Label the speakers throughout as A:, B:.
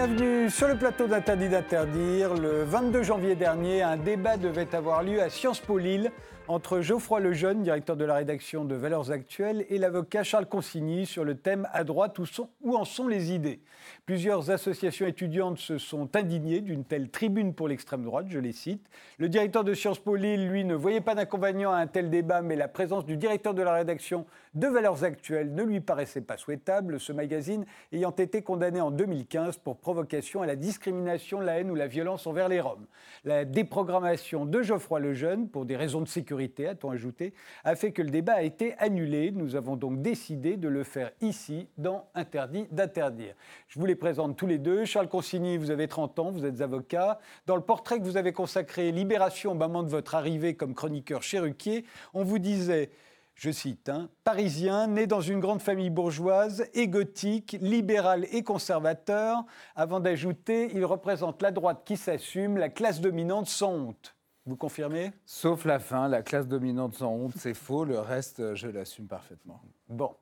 A: Bienvenue sur le plateau d'Interdit d'interdire. Le 22 janvier dernier, un débat devait avoir lieu à Sciences Po Lille entre Geoffroy Lejeune, directeur de la rédaction de Valeurs Actuelles, et l'avocat Charles Consigny sur le thème À droite, où, en sont les idées? Plusieurs associations étudiantes se sont indignées d'une telle tribune pour l'extrême droite, je les cite. Le directeur de Sciences Po Lille, lui, ne voyait pas d'inconvénient à un tel débat, mais la présence du directeur de la rédaction de Valeurs Actuelles ne lui paraissait pas souhaitable, ce magazine ayant été condamné en 2015 pour provocation à la discrimination, la haine ou la violence envers les Roms. La déprogrammation de Geoffroy Lejeune, pour des raisons de sécurité, a-t-on ajouté, a fait que le débat a été annulé. Nous avons donc décidé de le faire ici, dans Interdit d'interdire. Je vous présente tous les deux. Charles Consigny, vous avez 30 ans, vous êtes avocat. Dans le portrait que vous avez consacré Libération au moment de votre arrivée comme chroniqueur chez Ruquier, on vous disait je cite, hein, parisien, né dans une grande famille bourgeoise, égotique, libéral et conservateur, avant d'ajouter, il représente la droite qui s'assume, la classe dominante sans honte. Vous confirmez?
B: Sauf la fin, la classe dominante sans honte, c'est faux, le reste, je l'assume parfaitement.
A: Bon.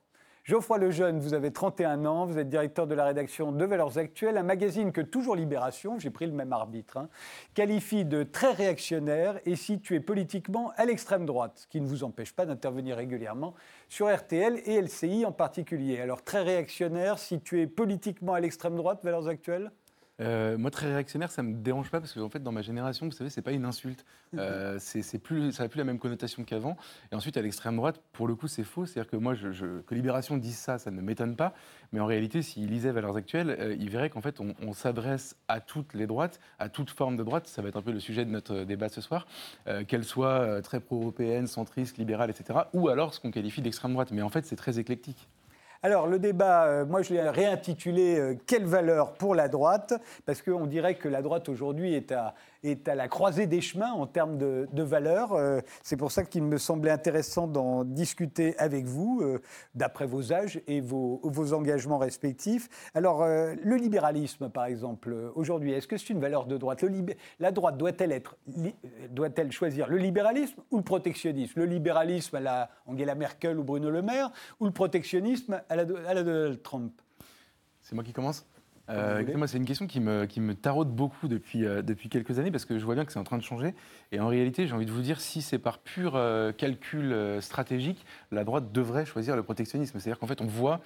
A: Geoffroy Lejeune, vous avez 31 ans, vous êtes directeur de la rédaction de Valeurs Actuelles, un magazine que toujours Libération, j'ai pris le même arbitre, hein, qualifie de très réactionnaire et situé politiquement à l'extrême droite, ce qui ne vous empêche pas d'intervenir régulièrement sur RTL et LCI en particulier. Alors très réactionnaire, situé politiquement à l'extrême droite, Valeurs Actuelles?
C: Euh, moi, très réactionnaire, ça me dérange pas parce que en fait, dans ma génération, vous savez, c'est pas une insulte. Euh, c'est plus, ça n'a plus la même connotation qu'avant. Et ensuite, à l'extrême droite, pour le coup, c'est faux. C'est-à-dire que moi, je, que Libération dise ça, ça ne m'étonne pas. Mais en réalité, s'il lisait Valeurs Actuelles, euh, il verrait qu'en fait, on, s'adresse à toutes les droites, à toute forme de droite. Ça va être un peu le sujet de notre débat ce soir, qu'elle soit très pro-européenne, centriste, libérale, etc. Ou alors ce qu'on qualifie d'extrême droite. Mais en fait, c'est très éclectique.
A: Alors, le débat, euh, moi, je l'ai réintitulé euh, Quelle valeur pour la droite? Parce qu'on dirait que la droite aujourd'hui est à, est à la croisée des chemins en termes de, valeurs. Euh, c'est pour ça qu'il me semblait intéressant d'en discuter avec vous, euh, d'après vos âges et vos, vos, engagements respectifs. Alors, euh, le libéralisme, par exemple, aujourd'hui, est-ce que c'est une valeur de droite? La droite doit-elle doit-elle choisir le libéralisme ou le protectionnisme? Le libéralisme à la Angela Merkel ou Bruno Le Maire ou le protectionnisme à à la Donald Trump?
C: C'est moi qui commence? Euh, moi, c'est une question qui me, qui me taraude beaucoup depuis, euh, depuis quelques années parce que je vois bien que c'est en train de changer. Et en réalité, j'ai envie de vous dire, si c'est par pur euh, calcul stratégique, la droite devrait choisir le protectionnisme. C'est-à-dire qu'en fait, on voit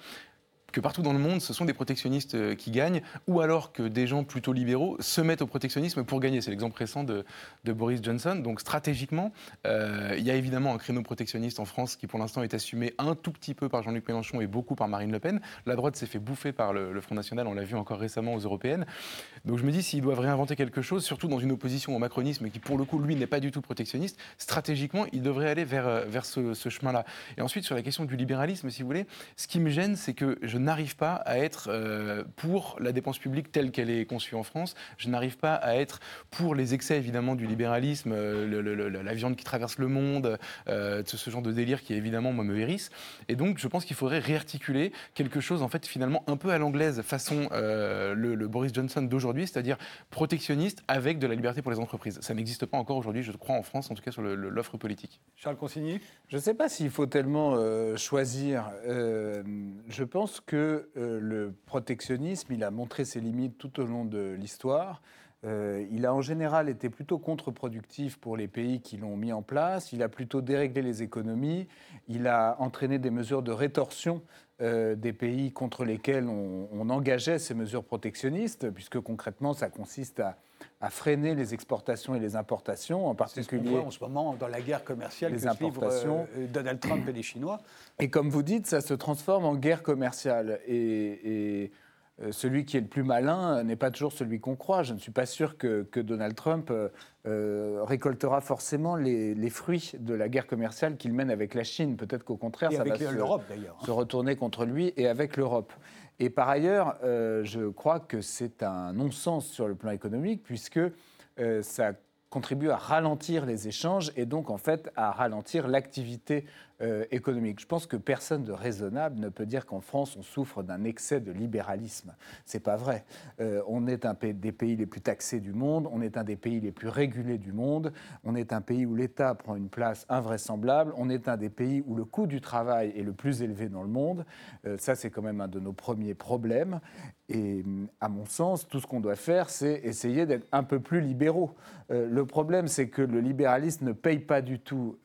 C: que partout dans le monde, ce sont des protectionnistes euh, qui gagnent, ou alors que des gens plutôt libéraux se mettent au protectionnisme pour gagner. C'est l'exemple récent de, Boris Johnson. Donc stratégiquement, euh, il y a évidemment un créneau protectionniste en France qui pour l'instant est assumé un tout petit peu par Jean-Luc Mélenchon et beaucoup par Marine Le Pen. La droite s'est fait bouffer par le, Front National, on l'a vu encore récemment aux européennes. Donc je me dis, s'ils doivent réinventer quelque chose, surtout dans une opposition au macronisme qui pour le coup, lui, n'est pas du tout protectionniste, stratégiquement, ils devraient aller vers, euh, ce, ce chemin-là. Et ensuite, sur la question du libéralisme, si vous voulez, ce qui me gêne, c'est que je n'arrive pas à être euh, pour la dépense publique telle qu'elle est conçue en France. Je n'arrive pas à être pour les excès, évidemment, du libéralisme, euh, la viande qui traverse le monde, euh, ce genre de délire qui, évidemment, moi, me hérisse. Et donc, je pense qu'il faudrait réarticuler quelque chose, en fait, finalement, un peu à l'anglaise, façon le, Boris Johnson d'aujourd'hui, c'est-à-dire protectionniste avec de la liberté pour les entreprises. Ça n'existe pas encore aujourd'hui, je crois, en France, en tout cas sur l'offre politique.
A: Charles Consigny?
B: Je ne sais pas s'il faut tellement choisir. je pense que euh, le protectionnisme, il a montré ses limites tout au long de l'histoire. Euh, il a en général été plutôt contre-productif pour les pays qui l'ont mis en place. Il a plutôt déréglé les économies. Il a entraîné des mesures de rétorsion euh, des pays contre lesquels on, engageait ces mesures protectionnistes, puisque concrètement, ça consiste à, freiner les exportations et les importations, en particulier.
A: Ce voit en ce moment dans la guerre commerciale les importations. Donald Trump et les Chinois.
B: Et comme vous dites, ça se transforme en guerre commerciale. Et, euh, celui qui est le plus malin n'est pas toujours celui qu'on croit. Je ne suis pas sûr que, Donald Trump euh, euh, récoltera forcément les, fruits de la guerre commerciale qu'il mène avec la Chine. Peut-être qu'au contraire, ça va se, se, retourner contre lui et avec l'Europe. Et par ailleurs, je crois que c'est un non-sens sur le plan économique, puisque ça contribue à ralentir les échanges et donc en fait à ralentir l'activité euh. Je pense que personne de raisonnable ne peut dire qu'en France, on souffre d'un excès de libéralisme. C'est pas vrai. Euh, on est un des pays les plus taxés du monde, on est un des pays les plus régulés du monde, on est un pays où l'État prend une place invraisemblable, on est un des pays où le coût du travail est le plus élevé dans le monde. Euh, ça, c'est quand même un de nos premiers problèmes. Et à mon sens, tout ce qu'on doit faire, c'est essayer d'être un peu plus libéraux. Le problème, c'est que le libéralisme ne paye pas du tout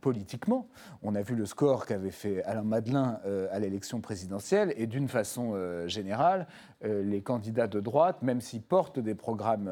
B: politiquement. On a vu le score qu'avait fait Alain Madelin euh, à l'élection présidentielle, et d'une façon générale, les candidats de droite, même s'ils portent des programmes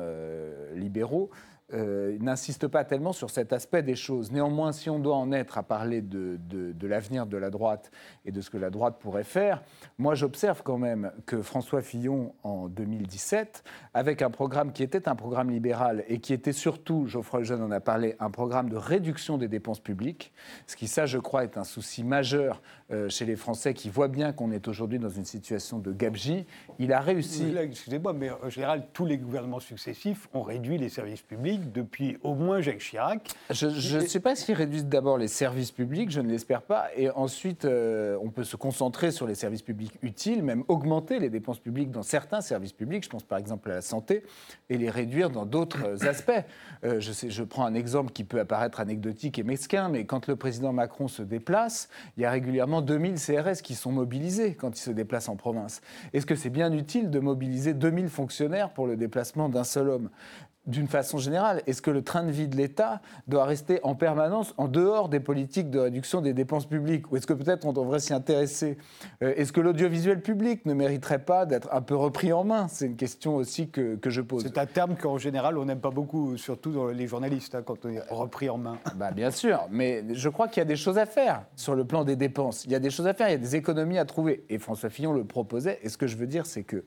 B: libéraux, euh, n'insiste pas tellement sur cet aspect des choses. Néanmoins, si on doit en être à parler de, de, l'avenir de la droite et de ce que la droite pourrait faire, moi j'observe quand même que François Fillon, en 2017, avec un programme qui était un programme libéral et qui était surtout, Geoffroy Lejeune en a parlé, un programme de réduction des dépenses publiques, ce qui, ça, je crois, est un souci majeur euh, chez les Français qui voient bien qu'on est aujourd'hui dans une situation de gabegie, il a réussi.
A: Excusez-moi, mais en général, tous les gouvernements successifs ont réduit les services publics depuis au moins Jacques Chirac.
B: Je ne sais pas s'ils réduisent d'abord les services publics, je ne l'espère pas, et ensuite euh, on peut se concentrer sur les services publics utiles, même augmenter les dépenses publiques dans certains services publics, je pense par exemple à la santé, et les réduire dans d'autres aspects. Euh, je, sais, je prends un exemple qui peut apparaître anecdotique et mesquin, mais quand le président Macron se déplace, il y a régulièrement 2000 CRS qui sont mobilisés quand il se déplace en province. Est-ce que c'est bien utile de mobiliser 2000 fonctionnaires pour le déplacement d'un seul homme? D'une façon générale, est-ce que le train de vie de l'État doit rester en permanence en dehors des politiques de réduction des dépenses publiques? Ou est-ce que peut-être on devrait s'y intéresser? Euh, Est-ce que l'audiovisuel public ne mériterait pas d'être un peu repris en main? C'est une question aussi que, je pose.
A: C'est un terme qu'en général on n'aime pas beaucoup, surtout dans les journalistes, hein, quand on est repris en main.
B: Bah, bien sûr, mais je crois qu'il y a des choses à faire sur le plan des dépenses. Il y a des choses à faire, il y a des économies à trouver. Et François Fillon le proposait. Et ce que je veux dire, c'est que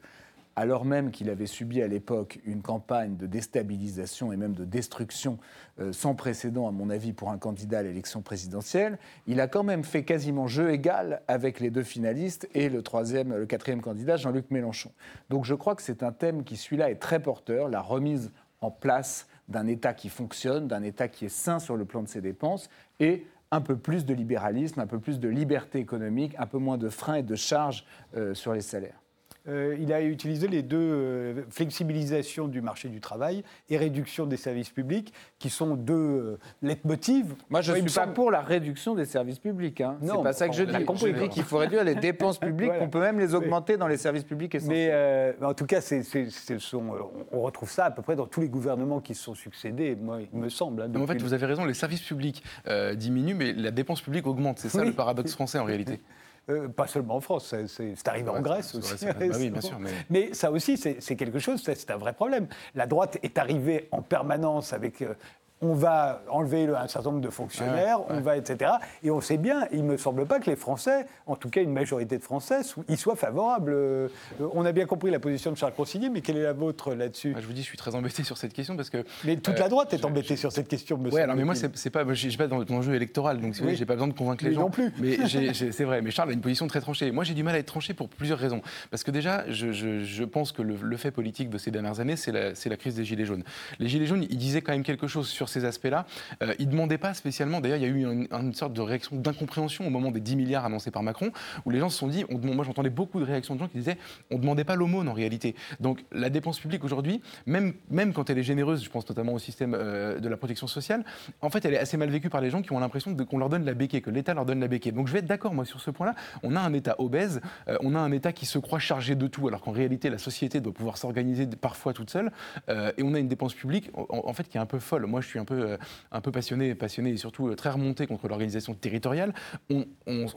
B: alors même qu'il avait subi à l'époque une campagne de déstabilisation et même de destruction euh, sans précédent, à mon avis, pour un candidat à l'élection présidentielle, il a quand même fait quasiment jeu égal avec les deux finalistes et le troisième, le quatrième candidat, Jean-Luc Mélenchon. Donc je crois que c'est un thème qui, celui-là, est très porteur, la remise en place d'un État qui fonctionne, d'un État qui est sain sur le plan de ses dépenses et un peu plus de libéralisme, un peu plus de liberté économique, un peu moins de freins et de charges euh, sur les salaires.
A: Euh, il a utilisé les deux euh, flexibilisations du marché du travail et réduction des services publics, qui sont deux euh, leitmotivs.
B: Moi, je ne suis pas pour la réduction des services publics. Hein. C'est pas ça que je dis. J'ai dit qu'il faut réduire les dépenses publiques, qu'on peut même les augmenter dans les services publics
A: essentiels. Mais en tout cas, on retrouve ça à peu près dans tous les gouvernements qui se sont succédés, moi, il me semble.
C: Hein, en fait, vous avez raison, les services publics diminuent, mais la dépense publique augmente. C'est ça le paradoxe français en réalité.
A: Euh, pas seulement en France, c'est arrivé en Grèce aussi.
C: Bah oui, bien sûr,
A: mais... ça aussi, c'est quelque chose, c'est un vrai problème. La droite est arrivée en permanence avec euh, on va enlever un certain nombre de fonctionnaires, on va, etc. Et on sait bien, il ne me semble pas que les Français, en tout cas une majorité de Français, y soient favorables. Euh, on a bien compris la position de Charles Consigny, mais quelle est la vôtre là-dessus?
C: Je vous dis, je suis très embêté sur cette question parce que.
A: Mais toute la euh, droite est embêtée sur cette question, monsieur.
C: Oui, alors mais moi, c'est pas, je suis pas dans le jeu électoral, donc oui. j'ai pas besoin de convaincre les gens.
A: non plus.
C: Mais c'est vrai, mais Charles a une position très tranchée. Moi, j'ai du mal à être tranché pour plusieurs raisons. Parce que déjà, je, pense que le, fait politique de ces dernières années, c'est la, la crise des Gilets jaunes. Les Gilets jaunes, ils disaient quand même quelque chose sur ces aspects-là. Euh, il ne demandait pas spécialement, d'ailleurs il y a eu une, sorte de réaction d'incompréhension au moment des 10 milliards annoncés par Macron, où les gens se sont dit, moi j'entendais beaucoup de réactions de gens qui disaient, on ne demandait pas l'aumône en réalité. Donc la dépense publique aujourd'hui, même, même quand elle est généreuse, je pense notamment au système euh, de la protection sociale, en fait elle est assez mal vécue par les gens qui ont l'impression qu'on leur donne la béquille, que l'État leur donne la béquille. Donc je vais être d'accord moi sur ce point-là, on a un État obèse, euh, on a un État qui se croit chargé de tout, alors qu'en réalité la société doit pouvoir s'organiser parfois toute seule, et on a une dépense publique en, fait qui est un peu folle. Moi je suis un peu, un peu passionné, passionné et surtout euh, très remonté contre l'organisation territoriale. On,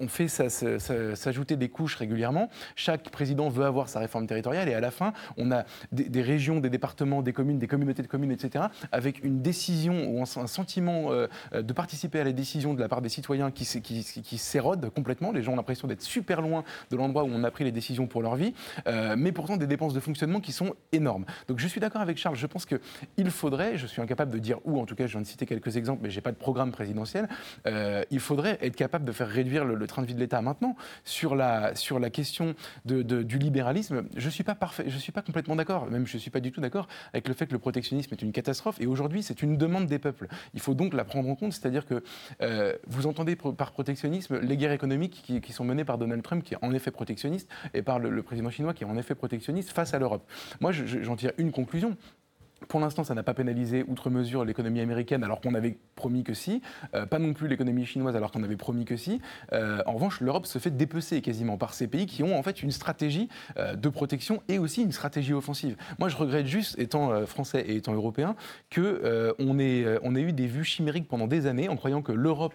C: fait s'ajouter des couches régulièrement. Chaque président veut avoir sa réforme territoriale et à la fin, on a des, régions, des départements, des communes, des communautés de communes, etc., avec une décision ou un, sentiment euh, de participer à la décision de la part des citoyens qui, qui, s'érode complètement. Les gens ont l'impression d'être super loin de l'endroit où on a pris les décisions pour leur vie, euh, mais pourtant des dépenses de fonctionnement qui sont énormes. Donc je suis d'accord avec Charles. Je pense qu'il faudrait, je suis incapable de dire où, en tout cas je viens de citer quelques exemples, mais je n'ai pas de programme présidentiel, euh, il faudrait être capable de faire réduire le, train de vie de l'État maintenant. Sur la, sur la question du libéralisme, je ne suis pas suis pas complètement d'accord, même je ne suis pas du tout d'accord avec le fait que le protectionnisme est une catastrophe, et aujourd'hui c'est une demande des peuples. Il faut donc la prendre en compte, c'est-à-dire que euh, vous entendez par protectionnisme les guerres économiques qui, sont menées par Donald Trump, qui est en effet protectionniste, et par le président chinois, qui est en effet protectionniste face à l'Europe. Moi, j'en tire une conclusion. Pour l'instant, ça n'a pas pénalisé outre mesure l'économie américaine alors qu'on avait promis que si, euh, pas non plus l'économie chinoise alors qu'on avait promis que si. Euh, en revanche, l'Europe se fait dépecer quasiment par ces pays qui ont en fait une stratégie euh, de protection et aussi une stratégie offensive. Moi, je regrette juste, étant français et étant européen, que on ait, on ait eu des vues chimériques pendant des années en croyant que l'Europe,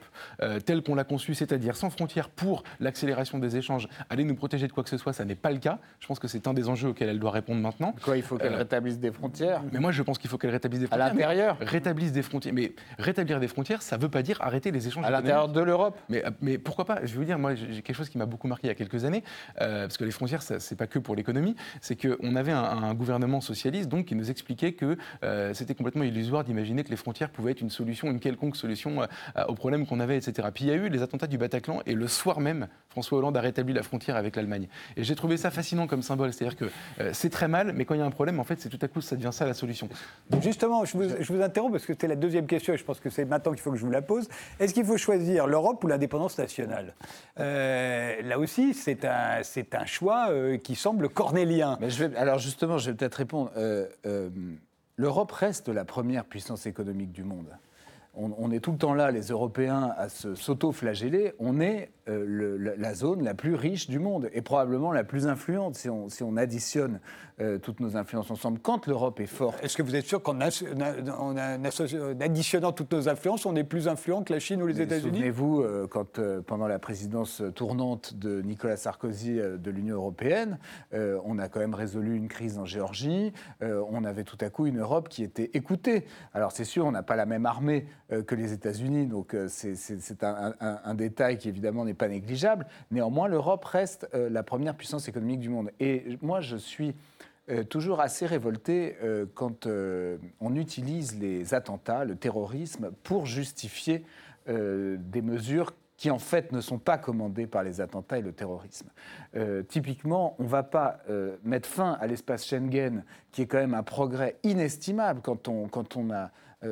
C: telle qu'on l'a conçue, c'est-à-dire sans frontières pour l'accélération des échanges, allait nous protéger de quoi que ce soit. Ça n'est pas le cas. Je pense que c'est un des enjeux auxquels elle doit répondre maintenant.
B: Quoi, il faut qu'elle rétablisse des frontières?
C: Mais moi, je pense qu'il faut qu'elle rétablisse des frontières.
B: À l'intérieur
C: Rétablisse des frontières. Mais rétablir des frontières, ça ne veut pas dire arrêter les échanges.
B: À l'intérieur de l'Europe
C: mais, mais pourquoi pas? Je vais vous dire, moi, j'ai quelque chose qui m'a beaucoup marqué il y a quelques années, euh, parce que les frontières, ce n'est pas que pour l'économie, c'est qu'on avait un, gouvernement socialiste donc, qui nous expliquait que euh, c'était complètement illusoire d'imaginer que les frontières pouvaient être une solution, une quelconque solution euh, aux problèmes qu'on avait, etc. Puis il y a eu les attentats du Bataclan, et le soir même, François Hollande a rétabli la frontière avec l'Allemagne. Et j'ai trouvé ça fascinant comme symbole, c'est-à-dire que c'est très mal, mais quand il y a un problème, en fait, c'est tout à coup, ça devient ça la solution.
A: Donc justement, je vous, je vous interromps parce que c'était la deuxième question et je pense que c'est maintenant qu'il faut que je vous la pose. Est-ce qu'il faut choisir l'Europe ou l'indépendance nationale? Euh, Là aussi, c'est un, un choix euh, qui semble cornélien.
B: Mais je vais, alors justement, je vais peut-être répondre. Euh, L'Europe reste la première puissance économique du monde. On, on, est tout le temps là, les Européens, à s'auto-flageller. On est euh, la zone la plus riche du monde et probablement la plus influente si on, si on additionne euh, toutes nos influences ensemble. Quand l'Europe est forte.
A: Est-ce que vous êtes sûr qu'en additionnant toutes nos influences, on est plus influent que la Chine ou les États-Unis?
B: Souvenez-vous, euh, quand pendant la présidence tournante de Nicolas Sarkozy de l'Union européenne, on a quand même résolu une crise en Géorgie. on avait tout à coup une Europe qui était écoutée. Alors c'est sûr, on n'a pas la même armée que les États-Unis, donc c'est un, un, un, détail qui évidemment n'est pas négligeable. Néanmoins, l'Europe reste euh, la première puissance économique du monde. Et moi, je suis euh, toujours assez révolté euh, quand on utilise les attentats, le terrorisme, pour justifier des mesures qui en fait ne sont pas commandées par les attentats et le terrorisme. typiquement, on ne va pas mettre fin à l'espace Schengen, qui est quand même un progrès inestimable quand on, quand on a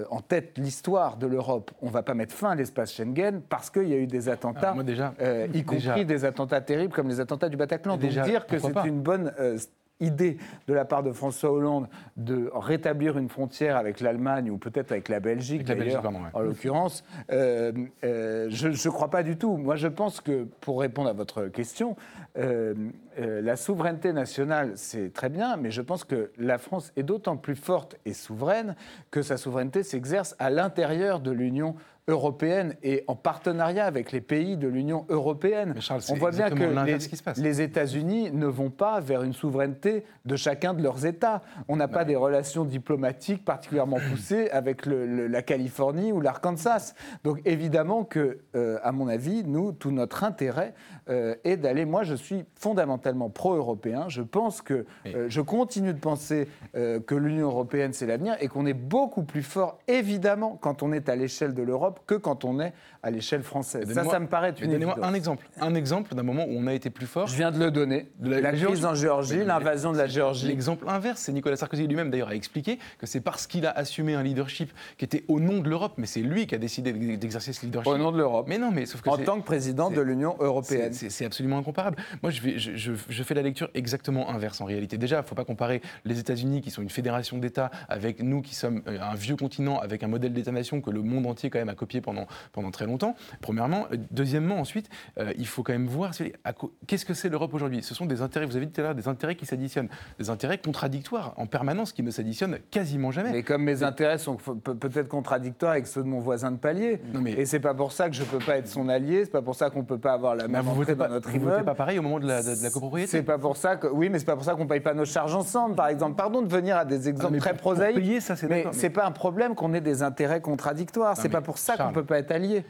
B: en tête l'histoire de l'Europe, on ne va pas mettre fin à l'espace Schengen parce qu'il y a eu des attentats,
C: ah, déjà,
B: euh, y compris des attentats terribles comme les attentats du Bataclan. Donc dire que c'est une bonne euh, idée de la part de François Hollande de rétablir une frontière avec l'Allemagne ou peut-être avec la Belgique, en l'occurrence, je ne crois pas du tout. Moi, je pense que, pour répondre à votre question, la souveraineté nationale, c'est très bien, mais je pense que la France est d'autant plus forte et souveraine que sa souveraineté s'exerce à l'intérieur de l'Union européenne et en partenariat avec les pays de l'Union européenne.
C: On voit bien que
B: les, États-Unis ne vont pas vers une souveraineté de chacun de leurs États. On n'a pas des relations diplomatiques particulièrement poussées avec la Californie ou l'Arkansas. Donc évidemment que, euh, à mon avis, nous, tout notre intérêt euh, est d'aller. Moi, je suis fondamentalement pro-européen. Je pense que, euh, je continue de penser que l'Union européenne c'est l'avenir et qu'on est beaucoup plus fort, évidemment, quand on est à l'échelle de l'Europe que quand on est à l'échelle française. Ça, ça me paraît une
C: Donnez-moi un exemple, un exemple d'un moment où on a été plus fort.
B: Je viens de le donner. la, crise en Géorgie, l'invasion de la Géorgie.
C: L'exemple inverse, c'est Nicolas Sarkozy lui-même d'ailleurs a expliqué que c'est parce qu'il a assumé un leadership qui était au nom de l'Europe, mais c'est lui qui a décidé d'exercer ce leadership.
B: Au nom de l'Europe.
C: Mais non, mais sauf que
B: en tant que président de l'Union européenne.
C: C'est absolument incomparable. Moi, je, vais, je, je, fais la lecture exactement inverse en réalité. Déjà, il ne faut pas comparer les États-Unis qui sont une fédération d'États avec nous qui sommes euh, un vieux continent avec un modèle d'État-nation que le monde entier quand même a copié pendant, pendant très longtemps. Premièrement. Euh, deuxièmement, ensuite, euh, il faut quand même voir qu'est-ce que c'est l'Europe aujourd'hui? Ce sont des intérêts, vous avez dit tout à l'heure, des intérêts qui s'additionnent, des intérêts contradictoires en permanence qui ne s'additionnent quasiment jamais.
B: Mais comme mes intérêts sont peut-être contradictoires avec ceux de mon voisin de palier, non mais... et c'est pas pour ça que je peux pas être son allié, c'est pas pour ça qu'on peut pas avoir la même
C: vous
B: entrée
C: dans
B: notre
C: vous
B: immeuble.
C: Pas pareil au moment de la, de, la copropriété.
B: C'est pas pour ça que oui, mais c'est pas pour ça qu'on paye pas nos charges ensemble, par exemple. Pardon de venir à des exemples très prosaïques,
C: ça,
B: mais, c'est pas un problème qu'on ait des intérêts contradictoires. C'est pas pour ça qu'on peut pas être allié.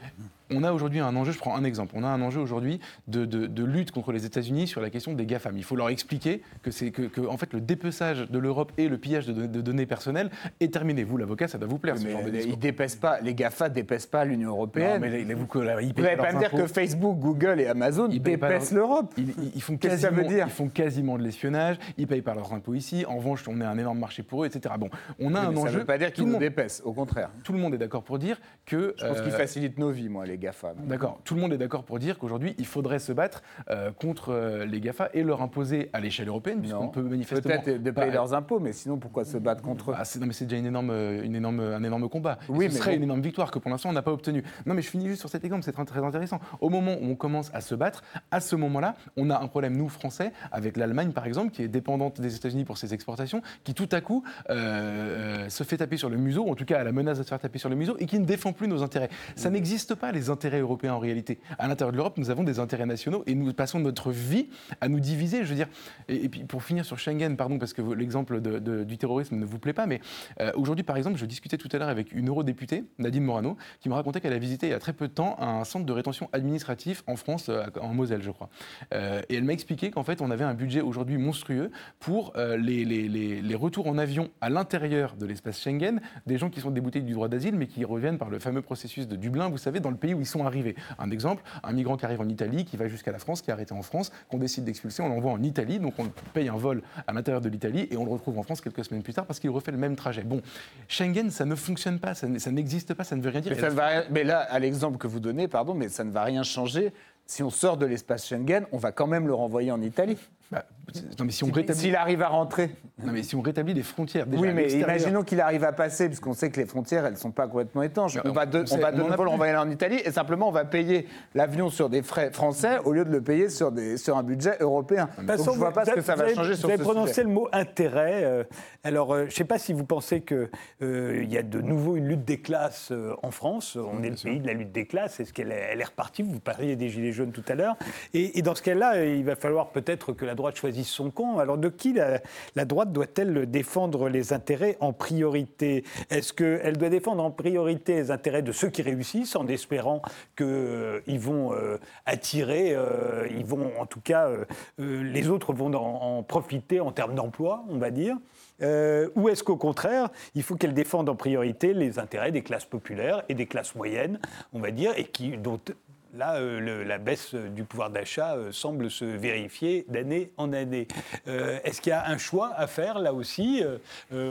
C: On a aujourd'hui un enjeu, je prends un exemple, on a un enjeu aujourd'hui de, lutte contre les États-Unis sur la question des GAFAM. Il faut leur expliquer que, c'est que, en fait, le dépeçage de l'Europe et le pillage de, données personnelles est terminé. Vous, l'avocat, ça doit vous plaire, ce genre de
B: Ils dépaissent pas, les GAFA ne dépaissent pas l'Union européenne.
C: Non, mais vous,
B: vous n'allez pas me dire que Facebook, Google et Amazon ils dépaissent l'Europe.
C: Ils, font quasiment, ils font quasiment de l'espionnage, ils payent par leurs impôts ici, en revanche, on est un énorme marché pour eux, etc. Bon, on a un enjeu.
B: Ça ne veut pas dire qu'ils nous dépaissent, au contraire.
C: Tout le monde est d'accord pour dire que.
B: Je pense qu'ils euh, facilitent nos vies, moi, les GAFA.
C: D'accord tout le monde est d'accord pour dire qu'aujourd'hui, il faudrait se battre euh, contre euh, les GAFA et leur imposer à l'échelle européenne, puisqu'on peut manifestement.
B: Peut-être de payer leurs impôts, mais sinon, pourquoi se battre contre eux
C: ah, Non, mais c'est déjà une énorme, une énorme, un énorme combat. Oui, ce serait une énorme victoire que pour l'instant, on n'a pas obtenue. Non, mais je finis juste sur cet exemple, c'est très, très intéressant. Au moment où on commence à se battre, à ce moment-là, on a un problème, nous, Français, avec l'Allemagne, par exemple, qui est dépendante des États-Unis pour ses exportations, qui tout à coup euh, se fait taper sur le museau, ou en tout cas a la menace de se faire taper sur le museau, et qui ne défend plus nos intérêts. Ça n'existe pas, les intérêts européens, en réalité. À l'intérieur de l'Europe, nous avons des intérêts nationaux et nous passons notre vie à nous diviser. Je veux dire, et, puis pour finir sur Schengen, pardon, parce que l'exemple du terrorisme ne vous plaît pas, mais euh, aujourd'hui, par exemple, je discutais tout à l'heure avec une eurodéputée, Nadine Morano, qui me racontait qu'elle a visité il y a très peu de temps un centre de rétention administratif en France, euh, en Moselle, je crois. Euh, et elle m'a expliqué qu'en fait, on avait un budget aujourd'hui monstrueux pour les, les, les, retours en avion à l'intérieur de l'espace Schengen des gens qui sont déboutés du droit d'asile, mais qui reviennent par le fameux processus de Dublin, vous savez, dans le pays où ils sont arrivés. Un exemple, un migrant qui arrive en Italie, qui va jusqu'à la France, qui est arrêté en France, qu'on décide d'expulser, on l'envoie en Italie, donc on paye un vol à l'intérieur de l'Italie et on le retrouve en France quelques semaines plus tard parce qu'il refait le même trajet. Bon, Schengen, ça ne fonctionne pas, ça, n'existe pas, ça ne veut rien dire.
B: Mais, mais là, à l'exemple que vous donnez, pardon, mais ça ne va rien changer si on sort de l'espace Schengen, on va quand même le renvoyer en Italie. Bah,
C: non, mais si on
B: rétablit... S'il arrive à rentrer.
C: Non, mais si on rétablit les frontières.
B: Déjà, oui, mais imaginons qu'il arrive à passer, puisqu'on sait que les frontières, elles ne sont pas complètement étanches. on, va de, on va de nouveau le renvoyer en Italie et simplement on va payer l'avion sur des frais français au lieu de le payer sur, des, sur un budget européen. Donc, je ne vois pas ce que ça va changer sur
A: ce Vous avez prononcé le mot intérêt. Euh, alors, euh, je ne sais pas si vous pensez qu'il euh, y a de nouveau une lutte des classes en France. On est le pays de la lutte des classes. Est-ce qu'elle est, elle est repartie? Vous parliez des Gilets jaunes tout à l'heure. Et, et dans ce cas-là, il va falloir peut-être que la droite choisisse son camp. Alors de qui la, droite doit-elle défendre les intérêts en priorité? Est-ce qu'elle doit défendre en priorité les intérêts de ceux qui réussissent en espérant qu'ils euh, vont euh, attirer, euh, ils vont en tout cas, les autres vont en, profiter en termes d'emploi, on va dire? Ou est-ce qu'au contraire, il faut qu'elle défende en priorité les intérêts des classes populaires et des classes moyennes, on va dire, et qui, dont Là, euh, la baisse du pouvoir d'achat euh, semble se vérifier d'année en année. Euh, est-ce qu'il y a un choix à faire, là aussi,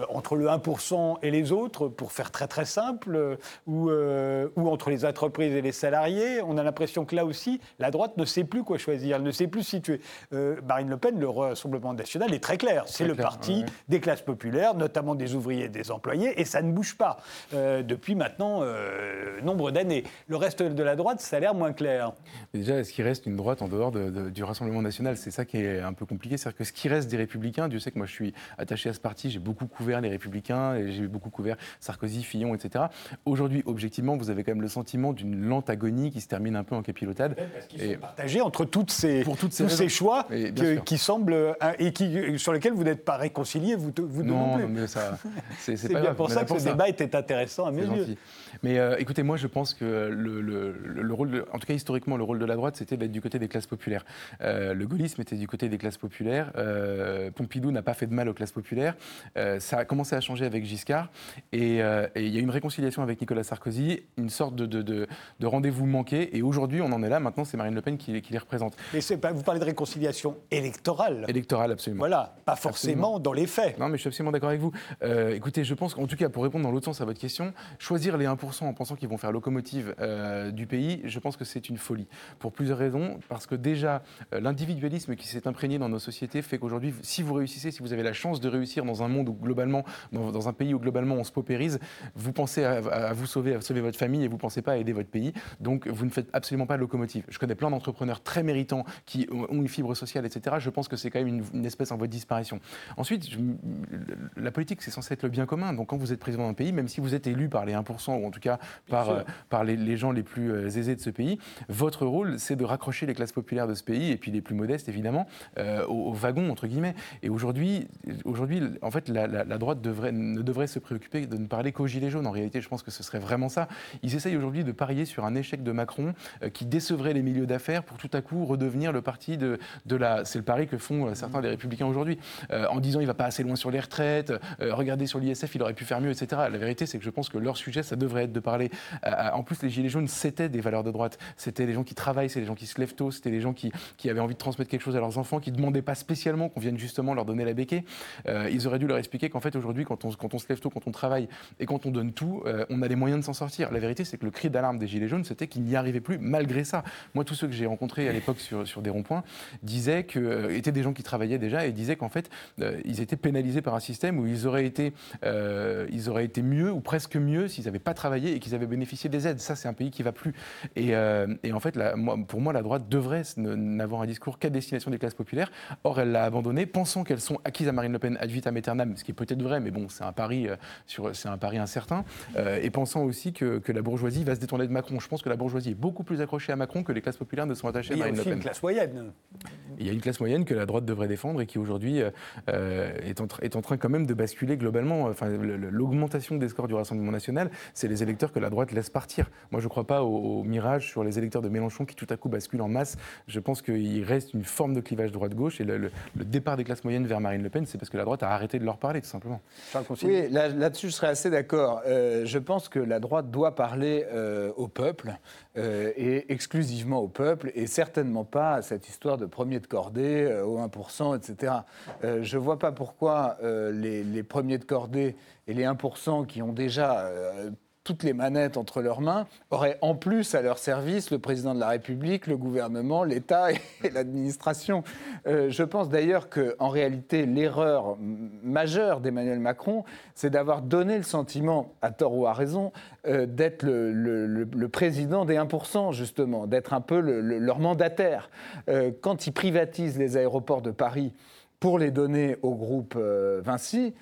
A: entre le 1% et les autres, pour faire très très simple, ou, ou entre les entreprises et les salariés? On a l'impression que là aussi, la droite ne sait plus quoi choisir, elle ne sait plus situer. Marine Le Pen, le Rassemblement national est très clair. C'est le parti des classes populaires, notamment des ouvriers et des employés, et ça ne bouge pas depuis maintenant nombre d'années. Le reste de la droite, ça a l'air moins clair.
C: déjà, est-ce qu'il reste une droite en dehors du Rassemblement national? C'est ça qui est un peu compliqué. C'est-à-dire que ce qui reste des Républicains, Dieu sait que moi je suis attaché à ce parti, j'ai beaucoup couvert les Républicains, et j'ai beaucoup couvert Sarkozy, Fillon, etc. Aujourd'hui, objectivement, vous avez quand même le sentiment d'une lente agonie qui se termine un peu en capilotade.
A: Parce qu'ils sont partagés entre toutes ces, pour toutes ces tous ces choix qui semblent et qui, sur lesquels vous n'êtes pas réconciliés, vous, vous
C: non, non, mais ça,
A: c'est bien pour ça que ce débat était intéressant à mes yeux.
C: Mais euh, écoutez, moi je pense que le, le, le rôle, de, en tout cas historiquement, le rôle de la droite, c'était d'être du côté des classes populaires. Euh, le gaullisme était du côté des classes populaires. Euh, Pompidou n'a pas fait de mal aux classes populaires. Euh, ça a commencé à changer avec Giscard. Et, il y a une réconciliation avec Nicolas Sarkozy, une sorte de, de, rendez-vous manqué. Et aujourd'hui, on en est là. Maintenant, c'est Marine Le Pen qui, les représente.
A: Mais vous parlez de réconciliation électorale.
C: Électorale, absolument.
A: Voilà, pas forcément dans les faits.
C: Non, mais je suis absolument d'accord avec vous. écoutez, je pense qu'en tout cas, pour répondre dans l'autre sens à votre question, choisir les 1% en pensant qu'ils vont faire locomotive du pays, je pense que c'est une folie. Pour plusieurs raisons. Parce que déjà, euh, l'individualisme qui s'est imprégné dans nos sociétés fait qu'aujourd'hui, si vous réussissez, si vous avez la chance de réussir dans un monde où globalement, dans, un pays où globalement on se paupérise, vous pensez à, vous sauver, à sauver votre famille et vous ne pensez pas à aider votre pays. Donc vous ne faites absolument pas de locomotive. Je connais plein d'entrepreneurs très méritants qui ont une fibre sociale, etc. Je pense que c'est quand même une, espèce en voie de disparition. Ensuite, la politique, c'est censé être le bien commun. Donc quand vous êtes président d'un pays, même si vous êtes élu par les 1%, ou en tout cas par, euh, par les, les, gens les plus euh, aisés de ce pays, votre rôle, c'est de raccrocher les classes populaires de ce pays, et puis les plus modestes, évidemment, au, wagon, entre guillemets. Et aujourd'hui, aujourd'hui en fait, la, droite ne devrait se préoccuper de ne parler qu'aux Gilets jaunes. En réalité, je pense que ce serait vraiment ça. Ils essayent aujourd'hui de parier sur un échec de Macron qui décevrait les milieux d'affaires pour tout à coup redevenir le parti de, la... C'est le pari que font certains des républicains aujourd'hui, en disant il va pas assez loin sur les retraites, regardez sur l'ISF, il aurait pu faire mieux, etc. La vérité, c'est que je pense que leur sujet, ça devrait être de parler. en plus, les Gilets jaunes, c'était des valeurs de droite. C'était les gens qui travaillent, c'est les gens qui se lèvent tôt, c'était les gens qui, qui, avaient envie de transmettre quelque chose à leurs enfants, qui ne demandaient pas spécialement qu'on vienne justement leur donner la béquée. Euh, ils auraient dû leur expliquer qu'en fait, aujourd'hui, quand on, quand se lève tôt, quand on travaille et quand on donne tout, euh, on a les moyens de s'en sortir. La vérité, c'est que le cri d'alarme des Gilets jaunes, c'était qu'ils n'y arrivaient plus malgré ça. Moi, tous ceux que j'ai rencontrés à l'époque sur, sur des ronds-points disaient que, euh, étaient des gens qui travaillaient déjà et disaient qu'en fait, ils étaient pénalisés par un système où ils auraient été, ils auraient été mieux ou presque mieux s'ils n'avaient pas travaillé et qu'ils avaient bénéficié des aides. Ça, c'est un pays qui va plus. Et en fait, pour moi, la droite devrait n'avoir un discours qu'à destination des classes populaires. Or, elle l'a abandonné, pensant qu'elles sont acquises à Marine Le Pen ad vitam aeternam, ce qui est peut-être vrai, mais bon, c'est un pari, euh, c'est un pari incertain, euh, et pensant aussi que, la bourgeoisie va se détourner de Macron. Je pense que la bourgeoisie est beaucoup plus accrochée à Macron que les classes populaires ne sont attachées à Marine Le Pen.
A: Il y a une classe moyenne.
C: Il y a une classe moyenne que la droite devrait défendre et qui aujourd'hui euh, est, en, est en train quand même de basculer globalement. Enfin, l'augmentation des scores du Rassemblement national, c'est les électeurs que la droite laisse partir. Moi, je ne crois pas au mirage sur les électeurs de Mélenchon qui tout à coup basculent en masse. Je pense qu'il reste une forme de clivage droite-gauche et le, départ des classes moyennes vers Marine Le Pen, c'est parce que la droite a arrêté de leur parler, tout simplement.
B: Oui, là-dessus, je serais assez d'accord. Euh, je pense que la droite doit parler euh, au peuple euh, et exclusivement au peuple et certainement pas à cette histoire de premier de cordée au 1%, etc. je ne vois pas pourquoi les, les, premiers de cordée et les 1% qui ont déjà toutes les manettes entre leurs mains, auraient en plus à leur service le président de la République, le gouvernement, l'État et, l'administration. Euh, je pense d'ailleurs qu'en réalité, l'erreur majeure d'Emmanuel Macron, c'est d'avoir donné le sentiment, à tort ou à raison, euh, d'être le, président des 1%, justement, d'être un peu leur mandataire. Euh, quand il privatise les aéroports de Paris pour les donner au groupe Vinci,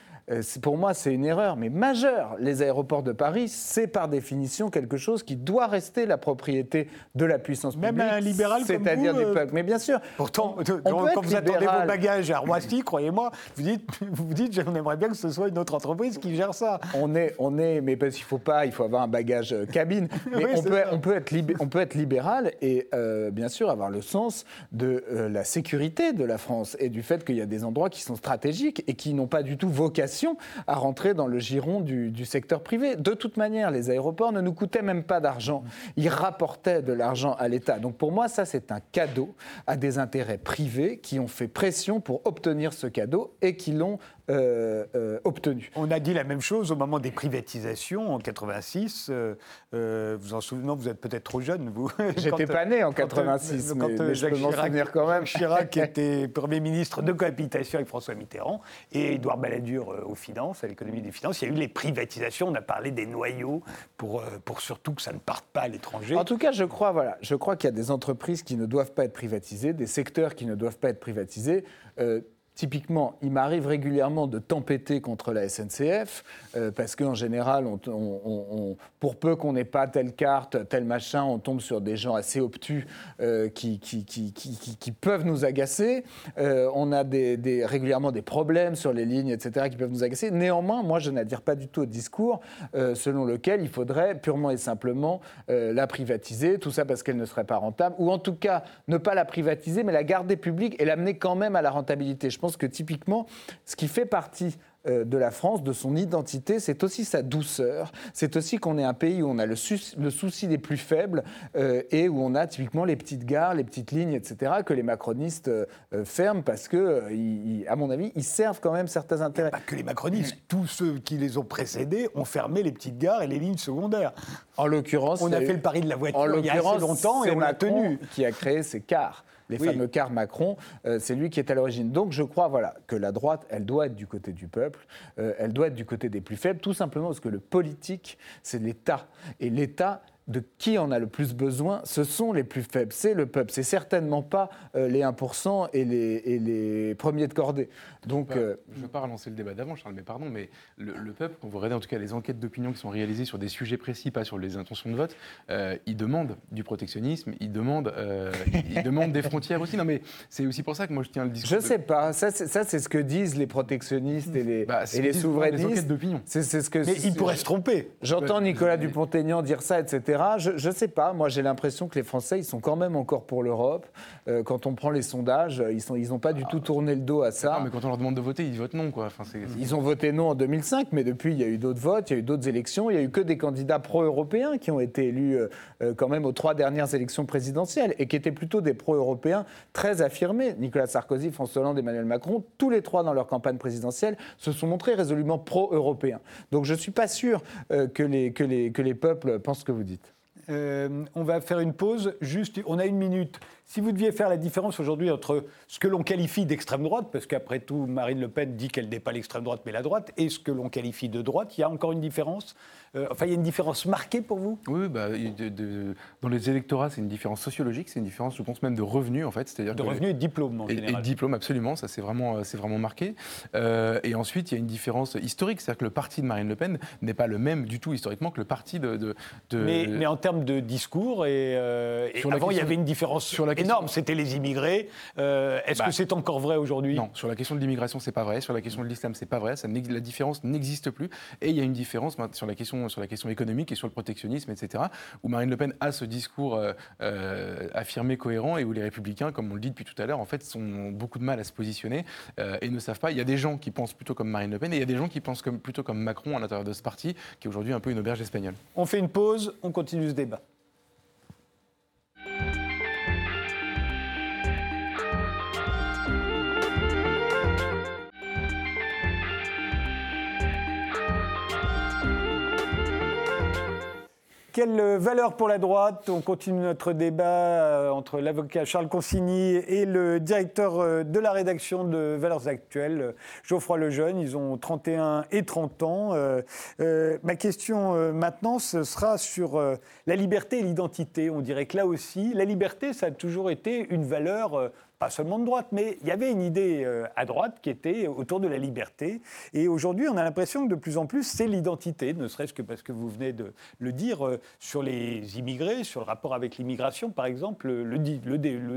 B: pour moi, c'est une erreur, mais majeure. Les aéroports de Paris, c'est par définition quelque chose qui doit rester la propriété de la puissance publique.
A: Même un libéral
B: C'est-à-dire
A: du
B: euh, peuple. Mais bien sûr.
A: Pourtant, quand vous attendez vos bagages à Roissy, croyez-moi, vous dites, vous dites, on aimerait bien que ce soit une autre entreprise qui gère ça.
B: On est, on est, mais parce qu'il faut pas, il faut avoir un bagage euh, cabine. Mais on, peut, on, peut être on peut être libéral et bien sûr avoir le sens de la sécurité de la France et du fait qu'il y a des endroits qui sont stratégiques et qui n'ont pas du tout vocation à rentrer dans le giron du, secteur privé. De toute manière, les aéroports ne nous coûtaient même pas d'argent. Ils rapportaient de l'argent à l'État. Donc pour moi, ça, c'est un cadeau à des intérêts privés qui ont fait pression pour obtenir ce cadeau et qui l'ont euh, euh, obtenu.
A: On a dit la même chose au moment des privatisations en 86. Euh, vous en souvenez, vous êtes peut-être trop jeune, vous.
B: J'étais pas né en 86, mais, mais je peux m'en souvenir quand même.
A: Chirac était Premier ministre de cohabitation avec François Mitterrand et Édouard Balladur aux finances, à l'économie des finances. Il y a eu les privatisations, on a parlé des noyaux pour, pour surtout que ça ne parte pas à l'étranger.
B: En tout cas, je crois, voilà, je crois qu'il y a des entreprises qui ne doivent pas être privatisées, des secteurs qui ne doivent pas être privatisés. Typiquement, il m'arrive régulièrement de tempêter contre la SNCF, euh, parce qu'en général, pour peu qu'on n'ait pas telle carte, tel machin, on tombe sur des gens assez obtus euh, qui, peuvent nous agacer. Euh, on a régulièrement des problèmes sur les lignes, etc., qui peuvent nous agacer. Néanmoins, moi, je n'adhère pas du tout au discours selon lequel il faudrait purement et simplement la privatiser, tout ça parce qu'elle ne serait pas rentable, ou en tout cas ne pas la privatiser, mais la garder publique et l'amener quand même à la rentabilité. Je pense que typiquement, ce qui fait partie euh, de la France, de son identité, c'est aussi sa douceur. C'est aussi qu'on est un pays où on a le, souci des plus faibles euh, et où on a typiquement les petites gares, les petites lignes, etc., que les macronistes euh, ferment parce que, à mon avis, ils servent quand même certains intérêts.
A: Pas que les macronistes, tous ceux qui les ont précédés ont fermé les petites gares et les lignes secondaires.
B: En l'occurrence,
A: on a fait le pari de la voiture il y a assez longtemps et on l'a tenu.
B: Qui a créé ces cars les fameux cars Macron, euh, c'est lui qui est à l'origine. Donc je crois voilà, que la droite, elle doit être du côté du peuple, euh, elle doit être du côté des plus faibles, tout simplement parce que le politique, c'est l'État. Et l'État de qui en a le plus besoin, ce sont les plus faibles, c'est le peuple. C'est certainement pas euh, les 1% et les, les, premiers de cordée.
C: Donc, je ne veux pas relancer le débat d'avant, Charles, mais pardon, mais le, peuple, quand vous regardez en tout cas les enquêtes d'opinion qui sont réalisées sur des sujets précis, pas sur les intentions de vote, il demande du protectionnisme, il demande, il demande des frontières aussi. Non, mais c'est aussi pour ça que moi je tiens le discours.
B: Je ne sais pas. Ça, c'est ce que disent les protectionnistes et les, bah, et les souverainistes.
C: d'opinion.
B: C'est ce que.
A: Mais ils pourraient se tromper.
B: J'entends Nicolas Dupont-Aignan dire ça, etc. Je ne sais pas. Moi, j'ai l'impression que les Français, ils sont quand même encore pour l'Europe. Euh, quand on prend les sondages, ils n'ont ils pas du tout tourné le dos à ça.
C: Non, mais quand on leur demande de voter, ils votent non, quoi. Enfin,
B: ils ont voté non en 2005, mais depuis, il y a eu d'autres votes, il y a eu d'autres élections. Il y a eu que des candidats pro-européens qui ont été élus euh, euh, quand même aux trois dernières élections présidentielles et qui étaient plutôt des pro-européens très affirmés. Nicolas Sarkozy, François Hollande, Emmanuel Macron, tous les trois dans leur campagne présidentielle se sont montrés résolument pro-européens. Donc je ne suis pas sûr que, les, que, les, que les peuples pensent ce que vous dites.
A: Euh, on va faire une pause. Juste, on a une minute. Si vous deviez faire la différence aujourd'hui entre ce que l'on qualifie d'extrême droite, parce qu'après tout, Marine Le Pen dit qu'elle n'est pas l'extrême droite mais la droite, et ce que l'on qualifie de droite, il y a encore une différence euh, enfin, il y a une différence marquée pour vous?
C: Oui, bah, dans les électorats, c'est une différence sociologique, c'est une différence, je pense même, de revenus, en fait.
A: C'est-à-dire de revenus et de diplôme, en
C: et,
A: général.
C: Et de diplôme, absolument, ça c'est vraiment, euh, vraiment marqué. Euh, et ensuite, il y a une différence historique, c'est-à-dire que le parti de Marine Le Pen n'est pas le même du tout historiquement que le parti de... de,
A: Mais, mais, en termes de discours, et, avant, il y avait une différence sur la énorme, c'était les immigrés. Est-ce bah, que c'est encore vrai aujourd'hui?
C: Non, sur la question de l'immigration, c'est pas vrai. Sur la question de l'islam, c'est pas vrai. Ça, la différence n'existe plus. Et il y a une différence sur la question sur la question économique et sur le protectionnisme, etc., où Marine Le Pen a ce discours euh, euh, affirmé, cohérent, et où les Républicains, comme on le dit depuis tout à l'heure, en fait, ont beaucoup de mal à se positionner euh, et ne savent pas. Il y a des gens qui pensent plutôt comme Marine Le Pen, et il y a des gens qui pensent comme, plutôt comme Macron à l'intérieur de ce parti, qui est aujourd'hui un peu une auberge espagnole.
A: On fait une pause, on continue ce débat. Quelle valeur pour la droite On continue notre débat euh, entre l'avocat Charles Consigny et le directeur euh, de la rédaction de Valeurs Actuelles, Geoffroy Lejeune. Ils ont 31 et 30 ans. Euh, ma question maintenant, ce sera sur la liberté et l'identité. On dirait que là aussi, la liberté, ça a toujours été une valeur pas seulement de droite, mais il y avait une idée euh, à droite qui était autour de la liberté. Et aujourd'hui, on a l'impression que de plus en plus, c'est l'identité, ne serait-ce que parce que vous venez de le dire euh, sur les immigrés, sur le rapport avec l'immigration, par exemple. Le,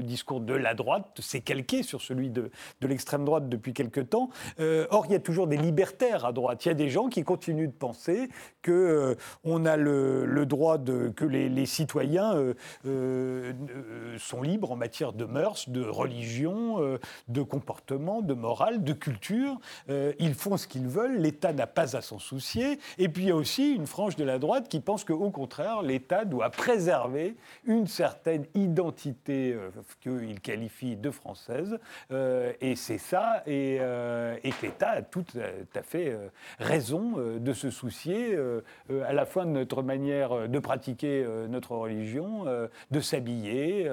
A: discours de la droite s'est calqué sur celui de, l'extrême droite depuis quelque temps. Euh, or, il y a toujours des libertaires à droite. Il y a des gens qui continuent de penser que a le, droit de que les, les citoyens sont libres en matière de mœurs, de religion religion, euh, de comportement, de morale, de culture. Euh, ils font ce qu'ils veulent, l'État n'a pas à s'en soucier. Et puis il y a aussi une frange de la droite qui pense qu'au contraire, l'État doit préserver une certaine identité euh, qu'il qualifie de française. et c'est ça, et, l'État a tout à fait raison de se soucier à la fois de notre manière de pratiquer notre religion, de s'habiller,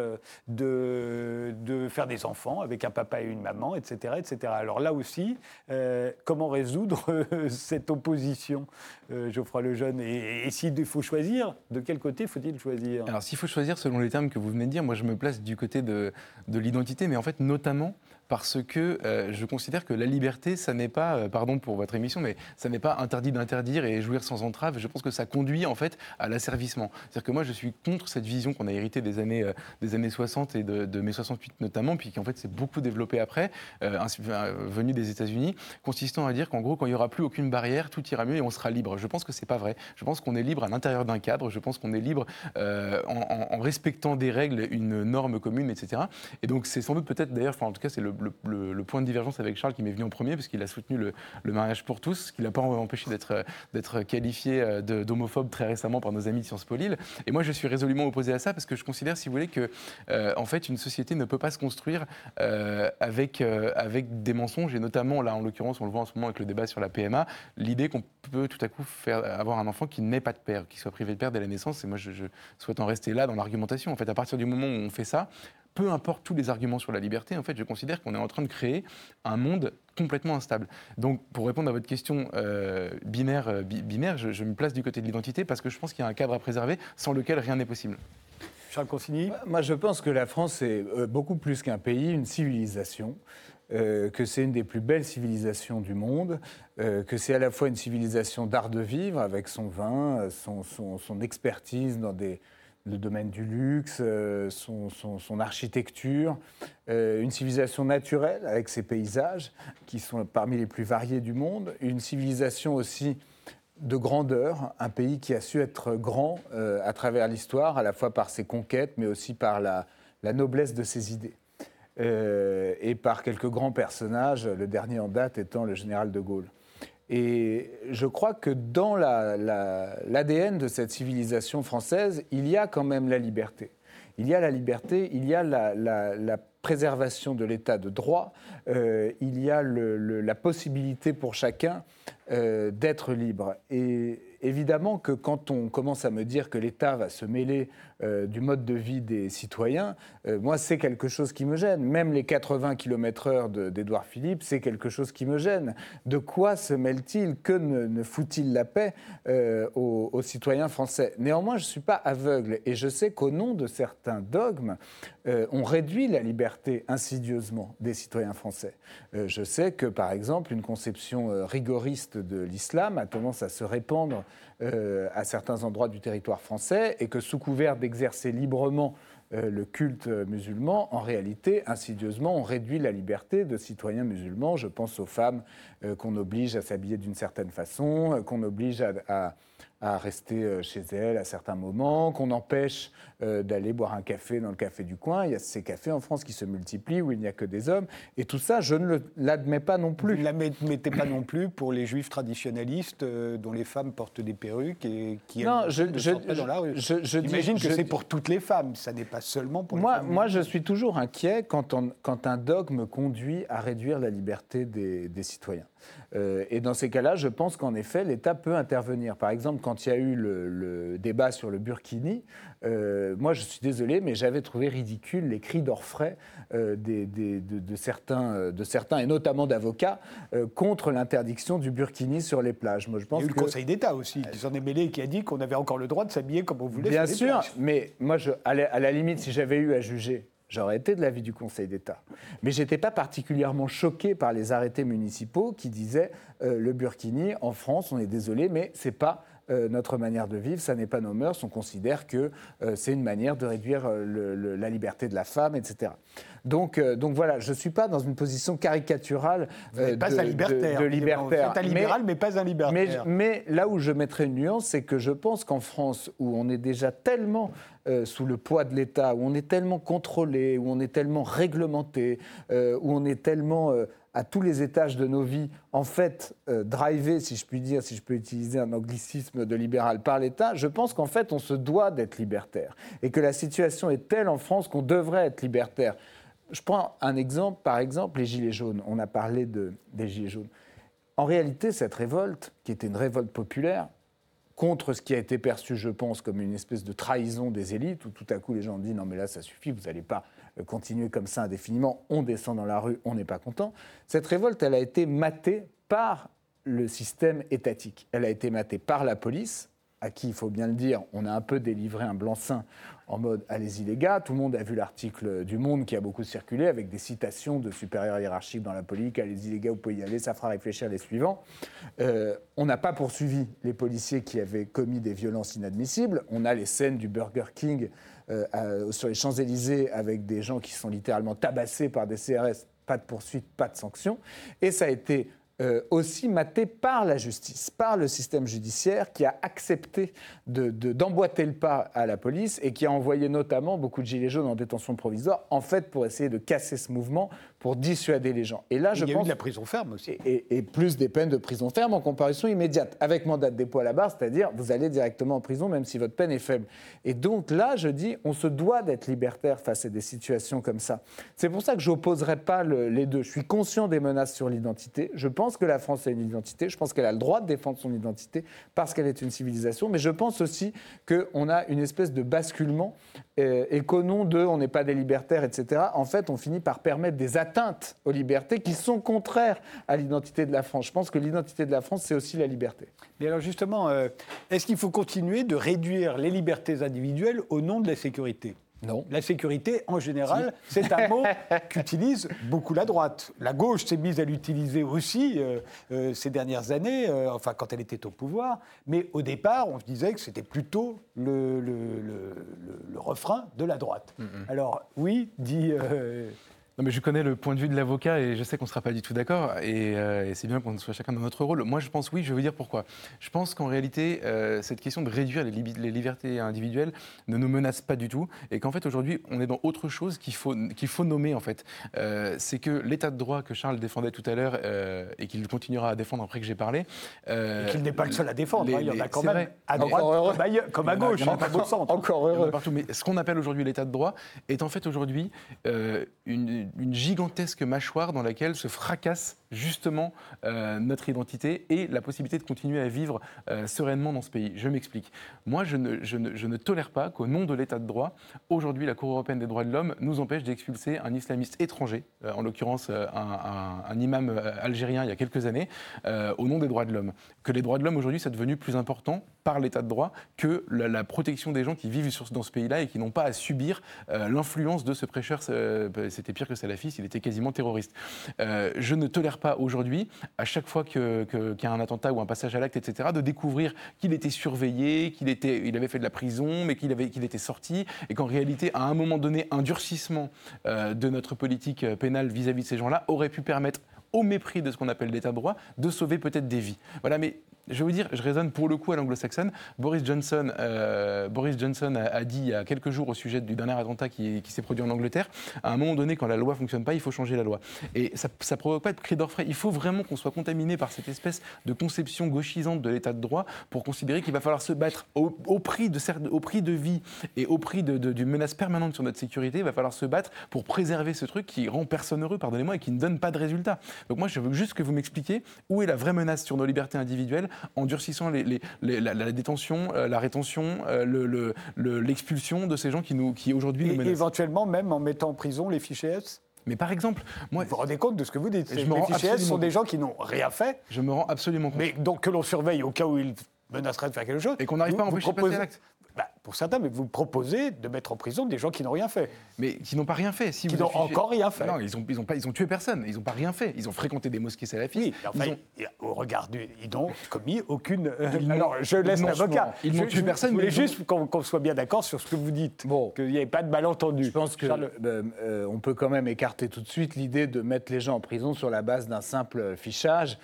A: de, de faire des enfants avec un papa et une maman, etc. etc. Alors là aussi, euh, comment résoudre euh, cette opposition, euh, Geoffroy Lejeune? Et, et s'il faut choisir, de quel côté faut-il choisir?
C: Alors s'il faut choisir selon les termes que vous venez de dire, moi je me place du côté de l'identité, mais en fait notamment parce que euh, je considère que la liberté, ça n'est pas, euh, pardon pour votre émission, mais ça n'est pas interdit d'interdire et jouir sans entrave. Je pense que ça conduit en fait à l'asservissement. C'est-à-dire que moi, je suis contre cette vision qu'on a héritée des années, euh, des années 60 et de, de mai 68 notamment, puis qui en fait s'est beaucoup développée après, venue des États-Unis, consistant à dire qu'en gros, quand il n'y aura plus aucune barrière, tout ira mieux et on sera libre. Je pense que c'est pas vrai. Je pense qu'on est libre à l'intérieur d'un cadre. Je pense qu'on est libre en, respectant des règles, une norme commune, etc. Et donc c'est sans doute peut-être d'ailleurs, en tout cas c'est le le, point de divergence avec Charles qui m'est venu en premier, parce qu'il a soutenu le, mariage pour tous, ce qui l'a pas empêché d'être qualifié euh, d'homophobe très récemment par nos amis de Sciences Po Lille. Et moi, je suis résolument opposé à ça, parce que je considère, si vous voulez, que euh, en fait, une société ne peut pas se construire euh, avec, des mensonges, et notamment, là, en l'occurrence, on le voit en ce moment avec le débat sur la PMA, l'idée qu'on peut tout à coup faire, avoir un enfant qui n'ait pas de père, qui soit privé de père dès la naissance. Et moi, je souhaite en rester là dans l'argumentation. En fait, à partir du moment où on fait ça, peu importe tous les arguments sur la liberté, en fait, je considère qu'on est en train de créer un monde complètement instable. Donc, pour répondre à votre question euh, binaire, euh, binaire je, me place du côté de l'identité parce que je pense qu'il y a un cadre à préserver sans lequel rien n'est possible.
A: Charles Consigny
B: Moi, je pense que la France est euh, beaucoup plus qu'un pays, une civilisation. que c'est une des plus belles civilisations du monde, que c'est à la fois une civilisation d'art de vivre avec son vin, son expertise dans des, le domaine du luxe, euh, son, architecture, euh, une civilisation naturelle avec ses paysages qui sont parmi les plus variés du monde, une civilisation aussi de grandeur, un pays qui a su être grand euh, à travers l'histoire, à la fois par ses conquêtes, mais aussi par la, la noblesse de ses idées. et par quelques grands personnages, le dernier en date étant le général de Gaulle. Et je crois que dans l'ADN de cette civilisation française, il y a quand même la liberté. Il y a la liberté, il y a la, préservation de l'état de droit, euh, il y a la possibilité pour chacun euh, d'être libre. Et évidemment que quand on commence à me dire que l'État va se mêler euh, du mode de vie des citoyens, euh, moi, c'est quelque chose qui me gêne. Même les 80 km/h d'Édouard Philippe, c'est quelque chose qui me gêne. De quoi se mêle-t-il? Que ne, fout-il la paix euh, aux, aux, citoyens français? Néanmoins, je ne suis pas aveugle et je sais qu'au nom de certains dogmes, on réduit la liberté insidieusement des citoyens français. je sais que, par exemple, une conception rigoriste de l'islam a tendance à se répandre euh, à certains endroits du territoire français et que sous couvert d'exercer librement euh, le culte musulman, en réalité, insidieusement, on réduit la liberté de citoyens musulmans. Je pense aux femmes euh, qu'on oblige à s'habiller d'une certaine façon, qu'on oblige à rester euh, chez elle à certains moments, qu'on empêche euh, d'aller boire un café dans le café du coin. Il y a ces cafés en France qui se multiplient où il n'y a que des hommes. Et tout ça, je ne l'admets pas non plus. Vous
A: ne l'admettez pas non plus pour les juifs traditionnalistes euh, dont les femmes portent des perruques et qui
B: non, je, ne je, pas dans la rue.
A: J'imagine que c'est pour toutes les femmes, ça n'est pas seulement pour
B: moi,
A: les femmes.
B: Moi, je suis toujours inquiet quand, quand un dogme conduit à réduire la liberté des, des citoyens. Euh, et dans ces cas-là, je pense qu'en effet, l'État peut intervenir. Par exemple, quand il y a eu le, débat sur le Burkini, euh, moi, je suis désolé, mais j'avais trouvé ridicule les cris d'orfraie euh, de, certains, de certains, et notamment d'avocats, contre l'interdiction du Burkini sur les plages.
A: Moi, je pense il y a eu le Conseil d'État aussi, qui s'en est mêlé et qui a dit qu'on avait encore le droit de s'habiller comme on voulait.
B: Bien sûr, mais moi, je, à la limite, si j'avais eu à juger J'aurais été de l'avis du Conseil d'État. Mais je n'étais pas particulièrement choqué par les arrêtés municipaux qui disaient euh, le burkini, en France, on est désolé, mais ce n'est pas euh, notre manière de vivre, ça n'est pas nos mœurs, on considère que euh, c'est une manière de réduire la liberté de la femme, etc. Donc, donc voilà, je ne suis pas dans une position caricaturale
A: de, pas un libertaire,
B: de, libertaire.
A: un libéral, mais, pas un libertaire.
B: Mais, là où je mettrai une nuance, c'est que je pense qu'en France, où on est déjà tellement sous le poids de l'État, où on est tellement contrôlé, où on est tellement réglementé, où on est tellement à tous les étages de nos vies, en fait, euh, si je puis dire, si je peux utiliser un anglicisme de libéral par l'État, je pense qu'en fait, on se doit d'être libertaire. Et que la situation est telle en France qu'on devrait être libertaire. Je prends un exemple, par exemple, les Gilets jaunes. On a parlé de, des Gilets jaunes. En réalité, cette révolte, qui était une révolte populaire, contre ce qui a été perçu, je pense, comme une espèce de trahison des élites, où tout à coup les gens disent non mais là ça suffit, vous n'allez pas continuer comme ça indéfiniment, on descend dans la rue, on n'est pas content. Cette révolte, elle a été matée par le système étatique. Elle a été matée par la police, à qui, il faut bien le dire, on a un peu délivré un blanc-seing en mode allez-y les gars. Tout le monde a vu l'article du Monde qui a beaucoup circulé avec des citations de supérieurs hiérarchiques dans la police. Allez-y les gars, vous pouvez y aller, ça fera réfléchir les suivants. Euh, on n'a pas poursuivi les policiers qui avaient commis des violences inadmissibles. On a les scènes du Burger King euh, sur les Champs-Élysées avec des gens qui sont littéralement tabassés par des CRS, pas de poursuite, pas de sanction. Et ça a été euh, aussi maté par la justice, par le système judiciaire qui a accepté d'emboîter le pas à la police et qui a envoyé notamment beaucoup de gilets jaunes en détention provisoire, en fait pour essayer de casser ce mouvement, pour dissuader les gens.
A: Et là, je il y a eu de la prison ferme aussi.
B: Et, plus des peines de prison ferme en comparution immédiate, avec mandat de dépôt à la barre, c'est-à-dire vous allez directement en prison même si votre peine est faible. Et donc là, je dis, on se doit d'être libertaire face à des situations comme ça. C'est pour ça que je n'opposerai pas les deux. Je suis conscient des menaces sur l'identité. Je pense que la France a une identité, je pense qu'elle a le droit de défendre son identité parce qu'elle est une civilisation, mais je pense aussi qu'on a une espèce de basculement et qu'au nom de on n'est pas des libertaires, etc., en fait, on finit par permettre des atteintes aux libertés qui sont contraires à l'identité de la France. Je pense que l'identité de la France, c'est aussi la liberté.
A: Mais alors justement, euh, est-ce qu'il faut continuer de réduire les libertés individuelles au nom de la sécurité?
B: Non.
A: La sécurité, en général, c'est un mot qu'utilise beaucoup la droite. La gauche s'est mise à l'utiliser aussi euh, euh, ces dernières années, euh, enfin quand elle était au pouvoir. Mais au départ, on se disait que c'était plutôt le, le, refrain de la droite. Alors oui, dit
C: non, mais je connais le point de vue de l'avocat et je sais qu'on ne sera pas du tout d'accord. Euh, et, c'est bien qu'on soit chacun dans notre rôle. Moi, je pense oui, je vais vous dire pourquoi. Je pense qu'en réalité, euh, cette question de réduire les, les, libertés individuelles ne nous menace pas du tout. Et qu'en fait, aujourd'hui, on est dans autre chose qu'il faut, qu'il faut nommer, en fait. Euh, c'est que l'état de droit que Charles défendait tout à l'heure et qu'il continuera à défendre après que j'ai parlé.
A: et qu'il n'est pas le seul à défendre. Hein. il y en a quand même à droite comme à, gauche,
B: Encore heureux.
C: Partout. Mais ce qu'on appelle aujourd'hui l'état de droit est en fait aujourd'hui une une gigantesque mâchoire dans laquelle se fracasse justement euh, notre identité et la possibilité de continuer à vivre euh, sereinement dans ce pays. Je m'explique. Moi, je ne, tolère pas qu'au nom de l'état de droit, aujourd'hui, la Cour européenne des droits de l'homme nous empêche d'expulser un islamiste étranger, euh, en l'occurrence un, imam algérien il y a quelques années, au nom des droits de l'homme. Que les droits de l'homme aujourd'hui, c'est devenu plus important par l'état de droit que la, protection des gens qui vivent dans ce pays-là et qui n'ont pas à subir l'influence de ce prêcheur. C'était pire que salafiste, il était quasiment terroriste. je ne tolère pas aujourd'hui, à chaque fois qu'il y a un attentat ou un passage à l'acte, etc., de découvrir qu'il était surveillé, qu'il il avait fait de la prison, mais qu'il était sorti, et qu'en réalité, à un moment donné, un durcissement euh, de notre politique pénale vis-à-vis -vis de ces gens-là aurait pu permettre au mépris de ce qu'on appelle l'état de droit, de sauver peut-être des vies. Voilà, mais je vais vous dire, je raisonne pour le coup à l'anglo-saxonne. Boris Johnson, euh, Boris Johnson a, dit il y a quelques jours au sujet du dernier attentat qui, s'est produit en Angleterre, à un moment donné, quand la loi ne fonctionne pas, il faut changer la loi. Et ça ne provoque pas de cri d'orfraie. Il faut vraiment qu'on soit contaminé par cette espèce de conception gauchisante de l'état de droit pour considérer qu'il va falloir se battre au, prix, de, au prix de vie et au prix d'une menace permanente sur notre sécurité. Il va falloir se battre pour préserver ce truc qui rend personne heureux, pardonnez-moi, et qui ne donne pas de résultat. Donc moi, je veux juste que vous m'expliquiez où est la vraie menace sur nos libertés individuelles en durcissant la, détention, euh, la rétention, euh, l'expulsion de ces gens qui, nous, qui aujourd'hui nous menacent.
A: éventuellement même en mettant en prison les fichiers S
C: mais par exemple,
A: moi, vous vous rendez compte de ce que vous dites Les fichiers S sont des gens qui n'ont rien fait.
C: Je me rends absolument compte.
A: Mais donc que l'on surveille au cas où ils menaceraient de faire quelque chose.
C: Et qu'on n'arrive pas à empêcher de passer l'acte.
A: Pour certains, mais vous proposez de mettre en prison des gens qui n'ont rien fait.
C: Mais qui n'ont pas rien fait.
A: Si qui n'ont encore rien fait.
C: Non, ils ont, ils ont, pas, ils ont tué personne. Ils n'ont pas rien fait. Ils ont fréquenté des mosquées salafistes.
A: Oui, enfin, au regard du, ils n'ont commis aucune. Euh, alors, je laisse l'avocat.
C: Ils n'ont tué personne.
A: Je voulais juste qu'on soit bien d'accord sur ce que vous dites. Bon, qu'il n'y ait pas de malentendu.
B: Je pense que euh, euh, on peut quand même écarter tout de suite l'idée de mettre les gens en prison sur la base d'un simple fichage.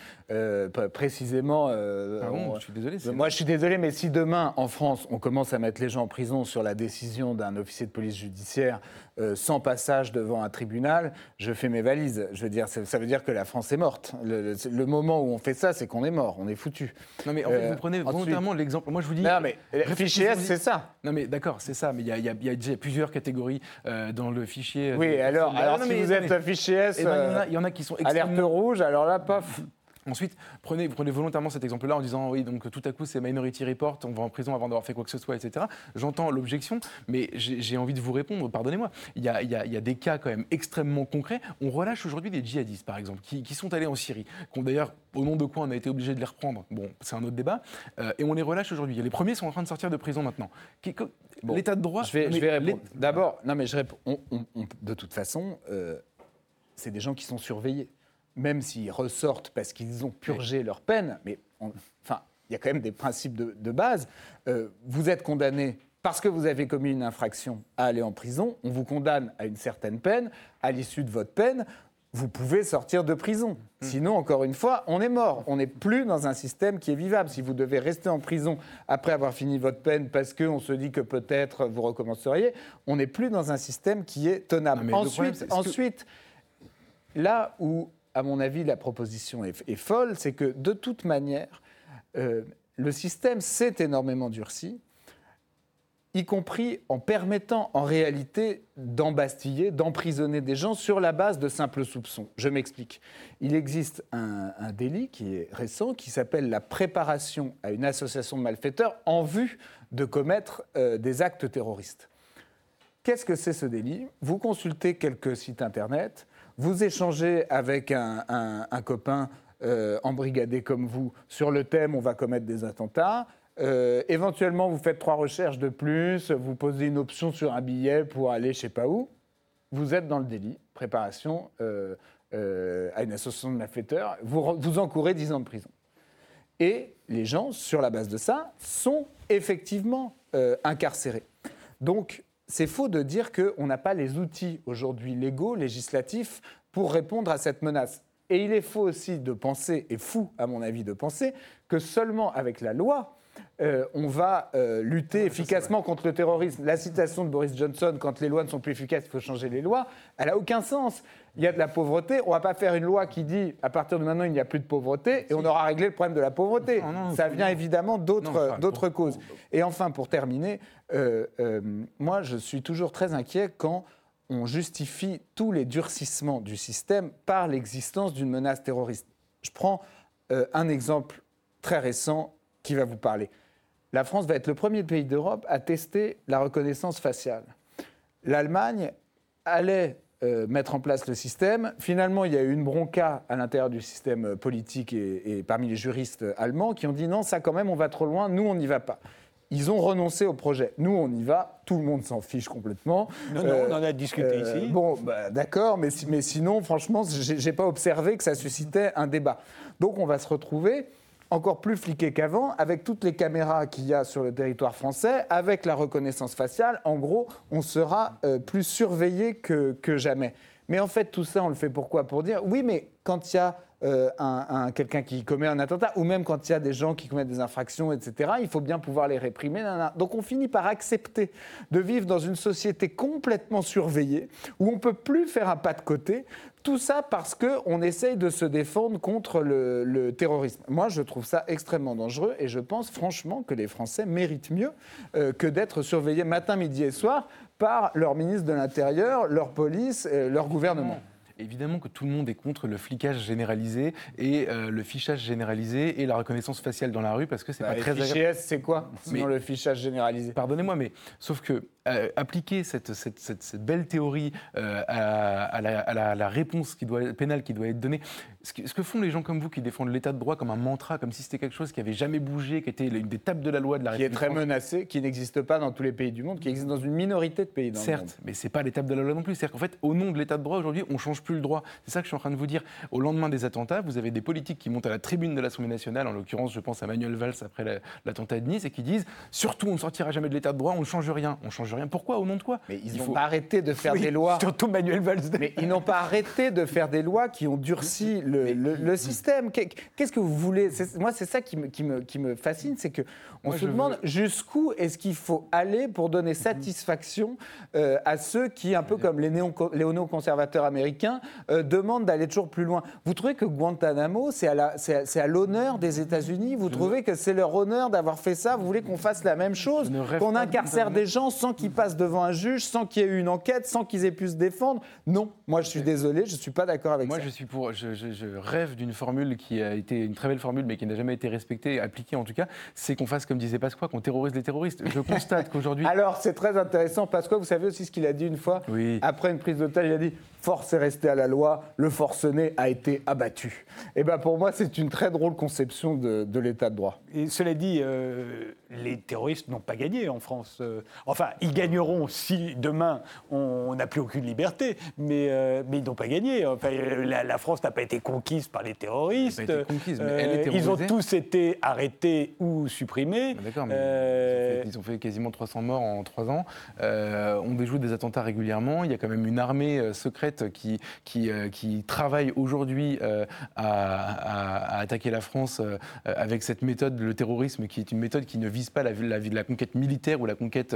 B: Précisément.
C: Pardon, je suis désolé.
B: Moi, je suis désolé, mais si demain, en France, on commence à mettre les gens en prison sur la décision d'un officier de police judiciaire euh, sans passage devant un tribunal, je fais mes valises. Je veux dire, ça, veut dire que la France est morte. Le, moment où on fait ça, c'est qu'on est mort, on est foutu.
C: Non mais en fait, vous prenez volontairement l'exemple. Moi, je vous dis.
B: Non mais le fichier S, c'est ça.
C: Non mais d'accord, c'est ça. Mais il y, a déjà plusieurs catégories euh, dans le fichier.
B: Euh, oui, alors, alors si vous êtes fichier S,
C: eh ben, il y, en a qui sont
B: extrêmement... alerte rouge. Alors là, paf.
C: Ensuite, prenez, prenez volontairement cet exemple-là en disant oui, donc tout à coup c'est Minority Report, on va en prison avant d'avoir fait quoi que ce soit, etc. J'entends l'objection, mais j'ai envie de vous répondre, pardonnez-moi. Il y, a, il, y a, des cas quand même extrêmement concrets. On relâche aujourd'hui des djihadistes, par exemple, qui, sont allés en Syrie, qui d'ailleurs, au nom de quoi on a été obligé de les reprendre. Bon, c'est un autre débat. Euh, et on les relâche aujourd'hui. Les premiers sont en train de sortir de prison maintenant. L'état de droit.
B: Je vais, je vais répondre. D'abord, non, mais je réponds. de toute façon, euh, c'est des gens qui sont surveillés même s'ils ressortent parce qu'ils ont purgé leur peine, mais enfin, il y a quand même des principes de, base. Euh, vous êtes condamné parce que vous avez commis une infraction à aller en prison, on vous condamne à une certaine peine. À l'issue de votre peine, vous pouvez sortir de prison. Hmm. Sinon, encore une fois, on est mort. On n'est plus dans un système qui est vivable. Si vous devez rester en prison après avoir fini votre peine parce qu'on se dit que peut-être vous recommenceriez, on n'est plus dans un système qui est tenable. ensuite, ensuite là où à mon avis, la proposition est, folle, c'est que de toute manière, euh, le système s'est énormément durci. y compris en permettant en réalité d'embastiller, d'emprisonner des gens sur la base de simples soupçons. Je m'explique. Il existe un, délit qui est récent qui s'appelle la préparation à une association de malfaiteurs en vue de commettre euh, des actes terroristes. Qu'est-ce que c'est ce délit? Vous consultez quelques sites internet, vous échangez avec un, copain euh, embrigadé comme vous sur le thème on va commettre des attentats. Euh, éventuellement, vous faites trois recherches de plus, vous posez une option sur un billet pour aller je sais pas où. Vous êtes dans le délit, préparation euh, à une association de malfaiteurs. Vous, vous encourez 10 ans de prison. Et les gens, sur la base de ça, sont effectivement incarcérés. Donc, c'est faux de dire qu'on n'a pas les outils aujourd'hui légaux, législatifs, pour répondre à cette menace. Et il est faux aussi de penser, et fou à mon avis de penser, que seulement avec la loi, euh, on va euh, lutter efficacement contre le terrorisme. La citation de Boris Johnson, quand les lois ne sont plus efficaces, il faut changer les lois, elle n'a aucun sens. Il y a de la pauvreté, on ne va pas faire une loi qui dit à partir de maintenant il n'y a plus de pauvreté et on aura réglé le problème de la pauvreté. Ça vient évidemment d'autres causes. Et enfin, pour terminer, euh, moi je suis toujours très inquiet quand on justifie tous les durcissements du système par l'existence d'une menace terroriste. Je prends un exemple très récent qui va vous parler. La France va être le premier pays d'Europe à tester la reconnaissance faciale. L'Allemagne allait euh, mettre en place le système. Finalement, il y a eu une bronca à l'intérieur du système politique et, parmi les juristes allemands qui ont dit non, ça quand même, on va trop loin, nous, on n'y va pas. Ils ont renoncé au projet. Nous, on y va. Tout le monde s'en fiche complètement.
A: Non, non, on en a discuté euh, ici.
B: Bon, bah, d'accord, mais, mais sinon, franchement, j'ai pas observé que ça suscitait un débat. Donc, on va se retrouver encore plus fliqué qu'avant, avec toutes les caméras qu'il y a sur le territoire français, avec la reconnaissance faciale. En gros, on sera euh, plus surveillé que, jamais. Mais en fait, tout ça, on le fait pourquoi? Pour dire, oui, mais quand il y a euh, un, quelqu'un qui commet un attentat, ou même quand il y a des gens qui commettent des infractions, etc., il faut bien pouvoir les réprimer. Donc on finit par accepter de vivre dans une société complètement surveillée, où on ne peut plus faire un pas de côté, tout ça parce qu'on essaye de se défendre contre le, terrorisme. Moi, je trouve ça extrêmement dangereux et je pense franchement que les Français méritent mieux euh, que d'être surveillés matin, midi et soir par leur ministre de l'Intérieur, leur police, et leur gouvernement.
C: Évidemment que tout le monde est contre le flicage généralisé et euh, le fichage généralisé et la reconnaissance faciale dans la rue parce que c'est
B: bah,
C: pas très
B: agréable. c'est quoi Sinon le fichage généralisé?
C: Pardonnez-moi, mais sauf que euh, appliquer cette, belle théorie euh, à, la, réponse qui doit, pénale qui doit être donnée, ce que, font les gens comme vous qui défendent l'état de droit comme un mantra, comme si c'était quelque chose qui avait jamais bougé, qui était une des tables de la loi de la République.
B: Qui est très menacé, qui n'existe pas dans tous les pays du monde, qui existe dans une minorité de pays dans
C: Certes,
B: le monde.
C: mais c'est pas l'étape de la loi non plus. C'est-à-dire qu'en fait, au nom de l'état de droit aujourd'hui, on change plus le droit. C'est ça que je suis en train de vous dire. Au lendemain des attentats, vous avez des politiques qui montent à la tribune de l'Assemblée nationale, en l'occurrence, je pense à Manuel Valls après l'attentat de Nice, et qui disent surtout on ne sortira jamais de l'état de droit, on ne change rien. On change rien. Pourquoi Au nom de quoi?
B: Mais ils n'ont pas arrêté de faire des lois.
A: Surtout Manuel Valls.
B: Mais ils n'ont pas arrêté de faire des lois qui ont durci le, système. Qu'est-ce que vous voulez? Moi, c'est ça qui me, qui me, qui me fascine, c'est que on se demande jusqu'où est-ce qu'il faut aller pour donner satisfaction euh, à ceux qui, un peu comme les néo-conservateurs américains, euh, demandent d'aller toujours plus loin. Vous trouvez que Guantanamo, c'est à l'honneur des États-Unis? Vous trouvez que c'est leur honneur d'avoir fait ça? Vous voulez qu'on fasse la même chose? Qu'on incarcère des gens sans qu'ils passent devant un juge, sans qu'il y ait eu une enquête, sans qu'ils aient pu se défendre Non, moi je suis désolé, je ne suis pas d'accord avec
C: ça.
B: Moi
C: je suis pour, je, je rêve d'une formule qui a été une très belle formule, mais qui n'a jamais été respectée, appliquée en tout cas, c'est qu'on fasse comme disait Pasqua, qu'on terrorise les terroristes. Je constate qu'aujourd'hui.
B: Alors c'est très intéressant, Pasqua, vous savez aussi ce qu'il a dit une fois
C: oui.
B: Après une prise d'otage, il a dit force est restée à la loi, le forcené a été abattu. Et eh ben pour moi, c'est une très drôle conception de, l'état de droit.
A: Et cela dit, euh, les terroristes n'ont pas gagné en France. Euh, enfin, ils gagneront si demain on n'a plus aucune liberté, mais, euh, mais ils n'ont pas gagné. Enfin, la, France n'a pas été conquise par les terroristes.
C: Elle conquise, mais elle
A: ils ont tous été arrêtés ou supprimés.
C: Ah, d'accord, mais ils, ont fait, quasiment 300 morts en 3 ans. on déjoue des attentats régulièrement. Il y a quand même une armée secrète qui, qui, qui travaillent aujourd'hui à, attaquer la France avec cette méthode, le terrorisme, qui est une méthode qui ne vise pas la, la, la conquête militaire ou la conquête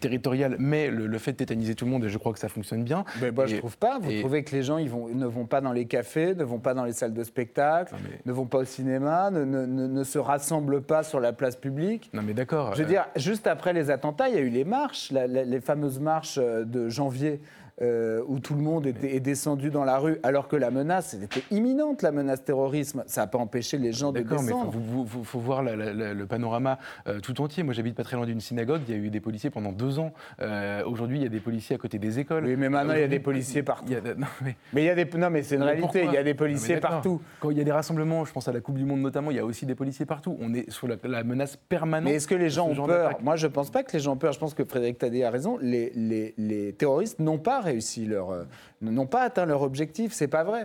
C: territoriale, mais le, fait de tétaniser tout le monde, et je crois que ça fonctionne bien.
B: Mais moi, je trouve pas. Vous trouvez que les gens ils vont, ne vont pas dans les cafés, ne vont pas dans les salles de spectacle, ne vont pas au cinéma, ne, ne, ne, se rassemblent pas sur la place publique
C: Non, mais d'accord.
B: Je veux dire, juste après les attentats, il y a eu les marches, les fameuses marches de janvier euh, où tout le monde était, est descendu dans la rue, alors que la menace était imminente, la menace terrorisme. Ça n'a pas empêché les gens de descendre.
C: D'accord, mais il faut, voir le panorama euh, tout entier. Moi, j'habite pas très loin d'une synagogue. Il y a eu des policiers pendant deux ans. Euh, aujourd'hui, il y a des policiers à côté des écoles.
B: Oui, mais maintenant, il y a des policiers partout. non, mais... il y a des... non, mais c'est une réalité. Il y a des policiers partout.
C: Quand il y a des rassemblements, je pense à la Coupe du Monde notamment, il y a aussi des policiers partout. On est sous la, menace permanente.
B: Mais est-ce que les gens ont peur Moi, je ne pense pas que les gens ont peur. Je pense que Frédéric Tadé a raison. Les, les, les terroristes n'ont pas réussi leur n'ont pas atteint leur objectif. C'est pas vrai.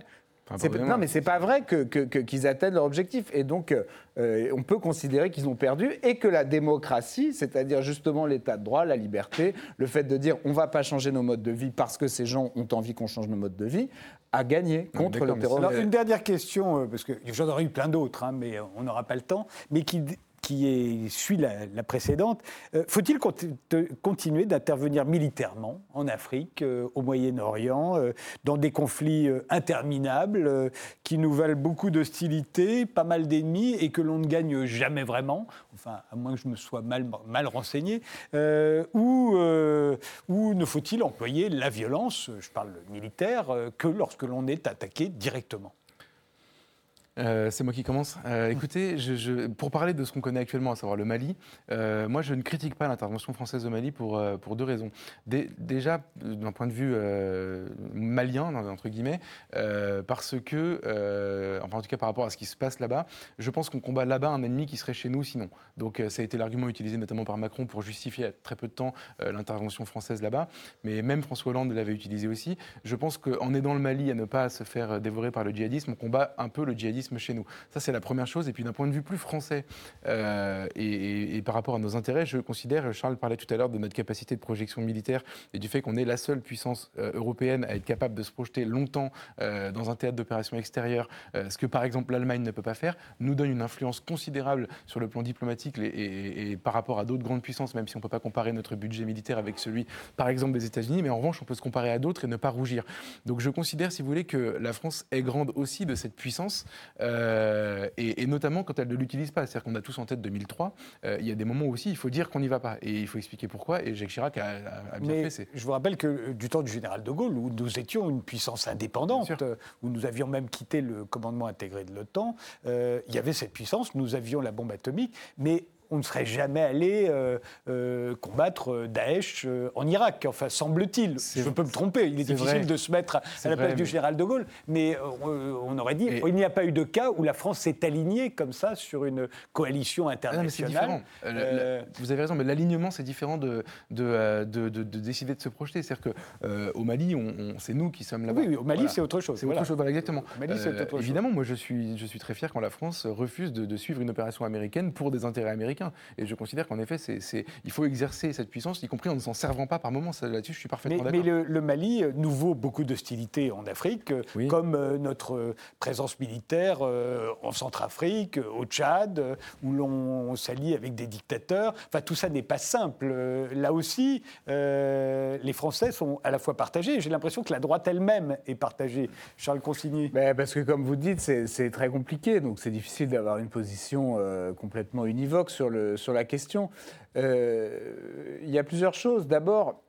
B: non, mais c'est pas vrai qu'ils que, atteignent leur objectif. Et donc, euh, on peut considérer qu'ils ont perdu et que la démocratie, c'est-à-dire justement l'état de droit, la liberté, le fait de dire on va pas changer nos modes de vie parce que ces gens ont envie qu'on change nos modes de vie, a gagné contre le terrorisme.
A: une dernière question, euh, parce que j'en aurais eu plein d'autres, hein, mais on n'aura pas le temps, mais qui qui suit la, précédente. Euh, faut-il continuer d'intervenir militairement en Afrique, euh, au Moyen-Orient, euh, dans des conflits interminables qui nous valent beaucoup d'hostilité, pas mal d'ennemis et que l'on ne gagne jamais vraiment, enfin, à moins que je me sois mal, mal renseigné, ou, ou ne faut-il employer la violence, je parle militaire, que lorsque l'on est attaqué directement?
C: Euh, c'est moi qui commence. Euh, écoutez, je, pour parler de ce qu'on connaît actuellement, à savoir le Mali, euh, moi je ne critique pas l'intervention française au Mali pour, pour deux raisons. déjà, d'un point de vue malien, entre guillemets, parce que, enfin en tout cas par rapport à ce qui se passe là-bas, je pense qu'on combat là-bas un ennemi qui serait chez nous sinon. Donc ça a été l'argument utilisé notamment par Macron pour justifier à très peu de temps l'intervention française là-bas, mais même François Hollande l'avait utilisé aussi. Je pense qu'en aidant le Mali à ne pas se faire dévorer par le djihadisme, on combat un peu le djihadisme chez nous. Ça, c'est la première chose. Et puis d'un point de vue plus français euh, et, par rapport à nos intérêts, je considère, Charles parlait tout à l'heure de notre capacité de projection militaire et du fait qu'on est la seule puissance euh, européenne à être capable de se projeter longtemps euh, dans un théâtre d'opération extérieure, ce que par exemple l'Allemagne ne peut pas faire, nous donne une influence considérable sur le plan diplomatique et, par rapport à d'autres grandes puissances, même si on ne peut pas comparer notre budget militaire avec celui, par exemple, des États-Unis, mais en revanche, on peut se comparer à d'autres et ne pas rougir. Donc je considère, si vous voulez, que la France est grande aussi de cette puissance euh, et, notamment quand elle ne l'utilise pas. C'est-à-dire qu'on a tous en tête 2003. Euh, il y a des moments aussi, il faut dire qu'on n'y va pas. Et il faut expliquer pourquoi. Et Jacques Chirac a, bien fait.
A: Je vous rappelle que euh, du temps du général de Gaulle, où nous étions une puissance indépendante, où nous avions même quitté le commandement intégré de l'OTAN, il y avait cette puissance, nous avions la bombe atomique, mais on ne serait jamais allé euh, euh, combattre euh, Daesh en Irak. Enfin, semble-t-il. Je peux me tromper. Il est, difficile de se mettre à la place du général de Gaulle. Mais on aurait dit il n'y a pas eu de cas où la France s'est alignée comme ça sur une coalition ah internationale.
C: vous avez raison, mais l'alignement, c'est différent de de, de, décider de se projeter. C'est-à-dire qu'au Mali, on, c'est nous qui sommes là-bas.
A: Oui, au Mali, c'est autre chose.
C: C'est autre chose, exactement. Mali, évidemment, moi, je suis, je suis très fier quand la France refuse de suivre une opération américaine pour des intérêts américains. Et je considère qu'en effet, c'est, il faut exercer cette puissance, y compris en ne s'en servant pas par moments. Là-dessus, je suis parfaitement
A: d'accord. Mais le, Mali euh, nous vaut beaucoup d'hostilité en Afrique, euh, comme euh, notre présence militaire en Centrafrique, au Tchad, où l'on s'allie avec des dictateurs. Enfin, tout ça n'est pas simple. Là aussi, les Français sont à la fois partagés. J'ai l'impression que la droite elle-même est partagée. Charles Consigny.
B: Ben, parce que, comme vous dites, c'est très compliqué. Donc, c'est difficile d'avoir une position complètement univoque sur sur la question. Euh, il y a plusieurs choses. D'abord,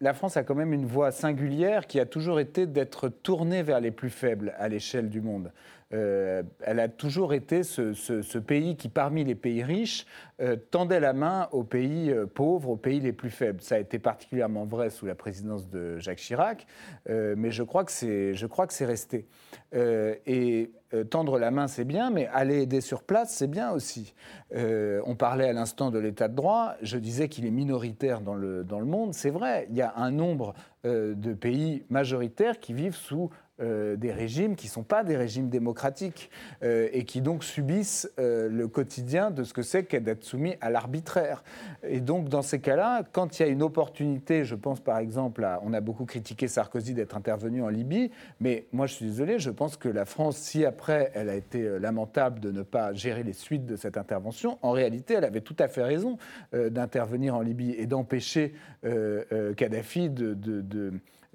B: la France a quand même une voie singulière qui a toujours été d'être tournée vers les plus faibles à l'échelle du monde. Euh, elle a toujours été ce, pays qui, parmi les pays riches, euh, tendait la main aux pays pauvres, aux pays les plus faibles. Ça a été particulièrement vrai sous la présidence de Jacques Chirac, mais je crois que c'est resté. et tendre la main, c'est bien, mais aller aider sur place, c'est bien aussi. on parlait à l'instant de l'état de droit, je disais qu'il est minoritaire dans le, dans le monde, c'est vrai, il y a un nombre de pays majoritaires qui vivent sous euh, des régimes qui ne sont pas des régimes démocratiques euh, et qui donc subissent euh, le quotidien de ce que c'est qu'être soumis à l'arbitraire. Et donc dans ces cas-là, quand il y a une opportunité, je pense par exemple à, on a beaucoup critiqué Sarkozy d'être intervenu en Libye, mais moi je suis désolé, je pense que la France, si après elle a été lamentable de ne pas gérer les suites de cette intervention, en réalité elle avait tout à fait raison d'intervenir en Libye et d'empêcher Kadhafi de, euh,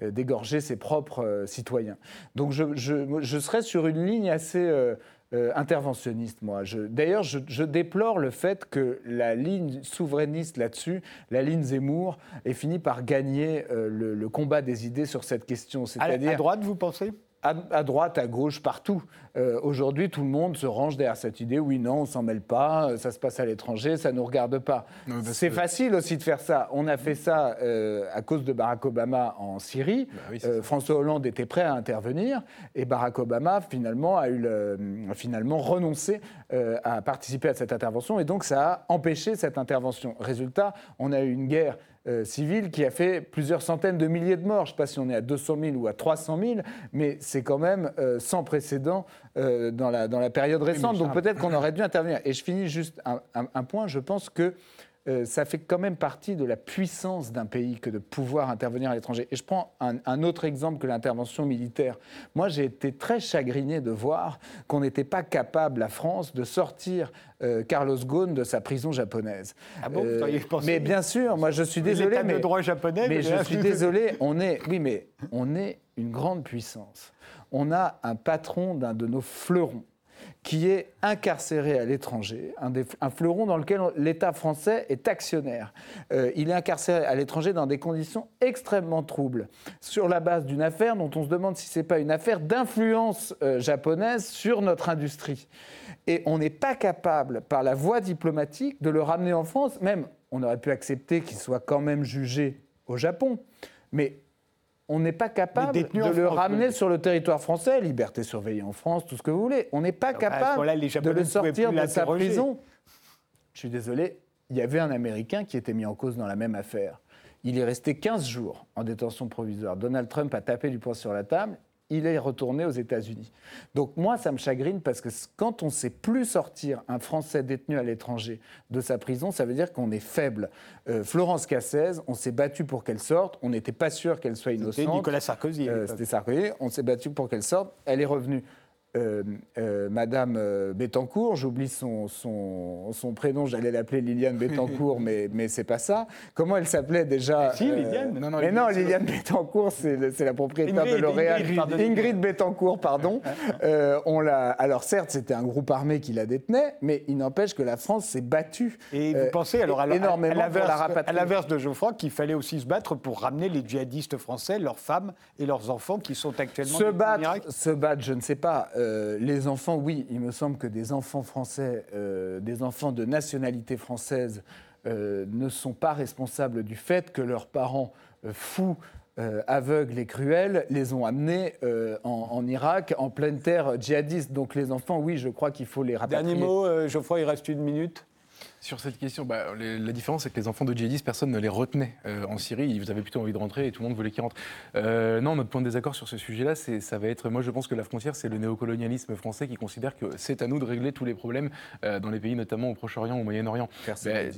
B: d'égorger ses propres euh, citoyens. Donc je, je, serais sur une ligne assez euh, interventionniste, moi. D'ailleurs, je, déplore le fait que la ligne souverainiste là-dessus, la ligne Zemmour, ait fini par gagner le, combat des idées sur cette question.
A: C'est-à-dire à droite, vous pensez?
B: À, droite, à gauche, partout. Euh, aujourd'hui, tout le monde se range derrière cette idée oui, non, on s'en mêle pas, euh, ça se passe à l'étranger, ça ne nous regarde pas. C'est facile aussi de faire ça. On a fait ça euh, à cause de Barack Obama en Syrie. Bah François Hollande était prêt à intervenir et Barack Obama finalement a, eu finalement renoncé à participer à cette intervention et donc ça a empêché cette intervention. Résultat, on a eu une guerre euh, civile qui a fait plusieurs centaines de milliers de morts. Je ne sais pas si on est à 200 000 ou à 300 000, mais c'est quand même euh, sans précédent euh, dans, la, dans la période récente. Donc peut-être qu'on aurait dû intervenir. Et je finis juste un point. Je pense que euh, ça fait quand même partie de la puissance d'un pays que de pouvoir intervenir à l'étranger. Et je prends un, autre exemple que l'intervention militaire. Moi, j'ai été très chagriné de voir qu'on n'était pas capable, la France, de sortir euh, Carlos Ghosn de sa prison japonaise.
A: Ah bon euh,
B: Mais bien sûr, moi je suis désolé.
A: Mais, droit japonais.
B: Mais, je suis désolé. On est, oui, mais on est une grande puissance. On a un patron d'un de nos fleurons qui est incarcéré à l'étranger, un, fleuron dans lequel l'État français est actionnaire. Euh, il est incarcéré à l'étranger dans des conditions extrêmement troubles, sur la base d'une affaire dont on se demande si ce n'est pas une affaire d'influence euh, japonaise sur notre industrie. Et on n'est pas capable, par la voie diplomatique, de le ramener en France. Même, on aurait pu accepter qu'il soit quand même jugé au Japon. Mais on n'est pas capable de le ramener sur le territoire français, liberté surveillée en France, tout ce que vous voulez. On n'est pas ah bah, capable de le sortir de sa prison. Je suis désolé, il y avait un Américain qui était mis en cause dans la même affaire. Il est resté 15 jours en détention provisoire. Donald Trump a tapé du poing sur la table il est retourné aux États-Unis. Donc moi, ça me chagrine parce que quand on ne sait plus sortir un Français détenu à l'étranger de sa prison, ça veut dire qu'on est faible. Euh, Florence Cassez, on s'est battu pour qu'elle sorte, on n'était pas sûr qu'elle soit innocente. C'était
A: Nicolas Sarkozy.
B: Euh, c'était Sarkozy, on s'est battu pour qu'elle sorte, elle est revenue. Euh, euh, Madame euh, Bettencourt, j'oublie son, son, son, prénom, j'allais l'appeler Liliane Bettencourt, mais, mais c'est pas ça. Comment elle s'appelait déjà
A: Si, Liliane.
B: Non, non, mais non, Liliane Bettencourt, c'est la propriétaire de L'Oréal. Ingrid, Ingrid, Bettencourt, pardon. on l'a. Alors certes, c'était un groupe armé qui la détenait, mais il n'empêche que la France s'est battue.
A: Et vous pensez alors, alors énormément à l'inverse de Geoffroy qu'il fallait aussi se battre pour ramener les djihadistes français, leurs femmes et leurs enfants qui sont actuellement
B: se battre, se battre, je ne sais pas. Euh, les enfants, oui, il me semble que des enfants français, euh, des enfants de nationalité française, euh, ne sont pas responsables du fait que leurs parents fous, aveugles et cruels les ont amenés en, Irak, en pleine terre djihadiste. Donc les enfants, oui, je crois qu'il faut les rapatrier.
A: Dernier mot, Geoffroy, il reste une minute.
C: Sur cette question, bah, la différence, c'est que les enfants de djihadistes, personne ne les retenait euh, en Syrie. Ils avaient plutôt envie de rentrer et tout le monde voulait qu'ils rentrent. Euh, non, notre point de désaccord sur ce sujet-là, ça va être. Moi, je pense que la frontière, c'est le néocolonialisme français qui considère que c'est à nous de régler tous les problèmes euh, dans les pays, notamment au Proche-Orient, au Moyen-Orient.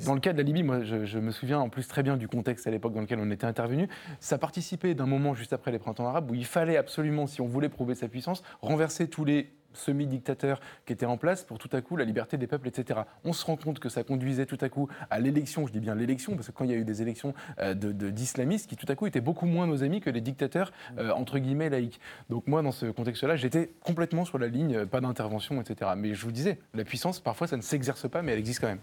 C: dans le cas de la Libye, moi, je, me souviens en plus très bien du contexte à l'époque dans lequel on était intervenu. Ça participait d'un moment juste après les printemps arabes où il fallait absolument, si on voulait prouver sa puissance, renverser tous les semi-dictateur qui était en place pour tout à coup la liberté des peuples, etc. On se rend compte que ça conduisait tout à coup à l'élection, je dis bien l'élection, parce que quand il y a eu des élections euh, d'islamistes qui tout à coup étaient beaucoup moins nos amis que les dictateurs, euh, entre guillemets, laïcs. Donc moi, dans ce contexte-là, j'étais complètement sur la ligne, euh, pas d'intervention, etc. Mais je vous disais, la puissance, parfois, ça ne s'exerce pas, mais elle existe quand même.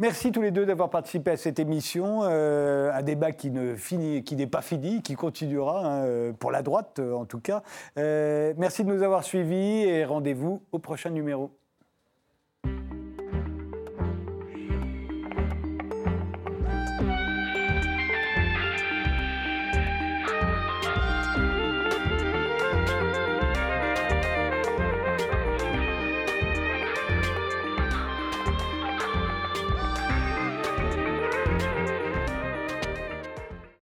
A: Merci tous les deux d'avoir participé à cette émission, euh, un débat qui ne finit, qui n'est pas fini, qui continuera hein, euh, pour la droite euh, en tout cas. merci de nous avoir suivis et rendez-vous au prochain numéro.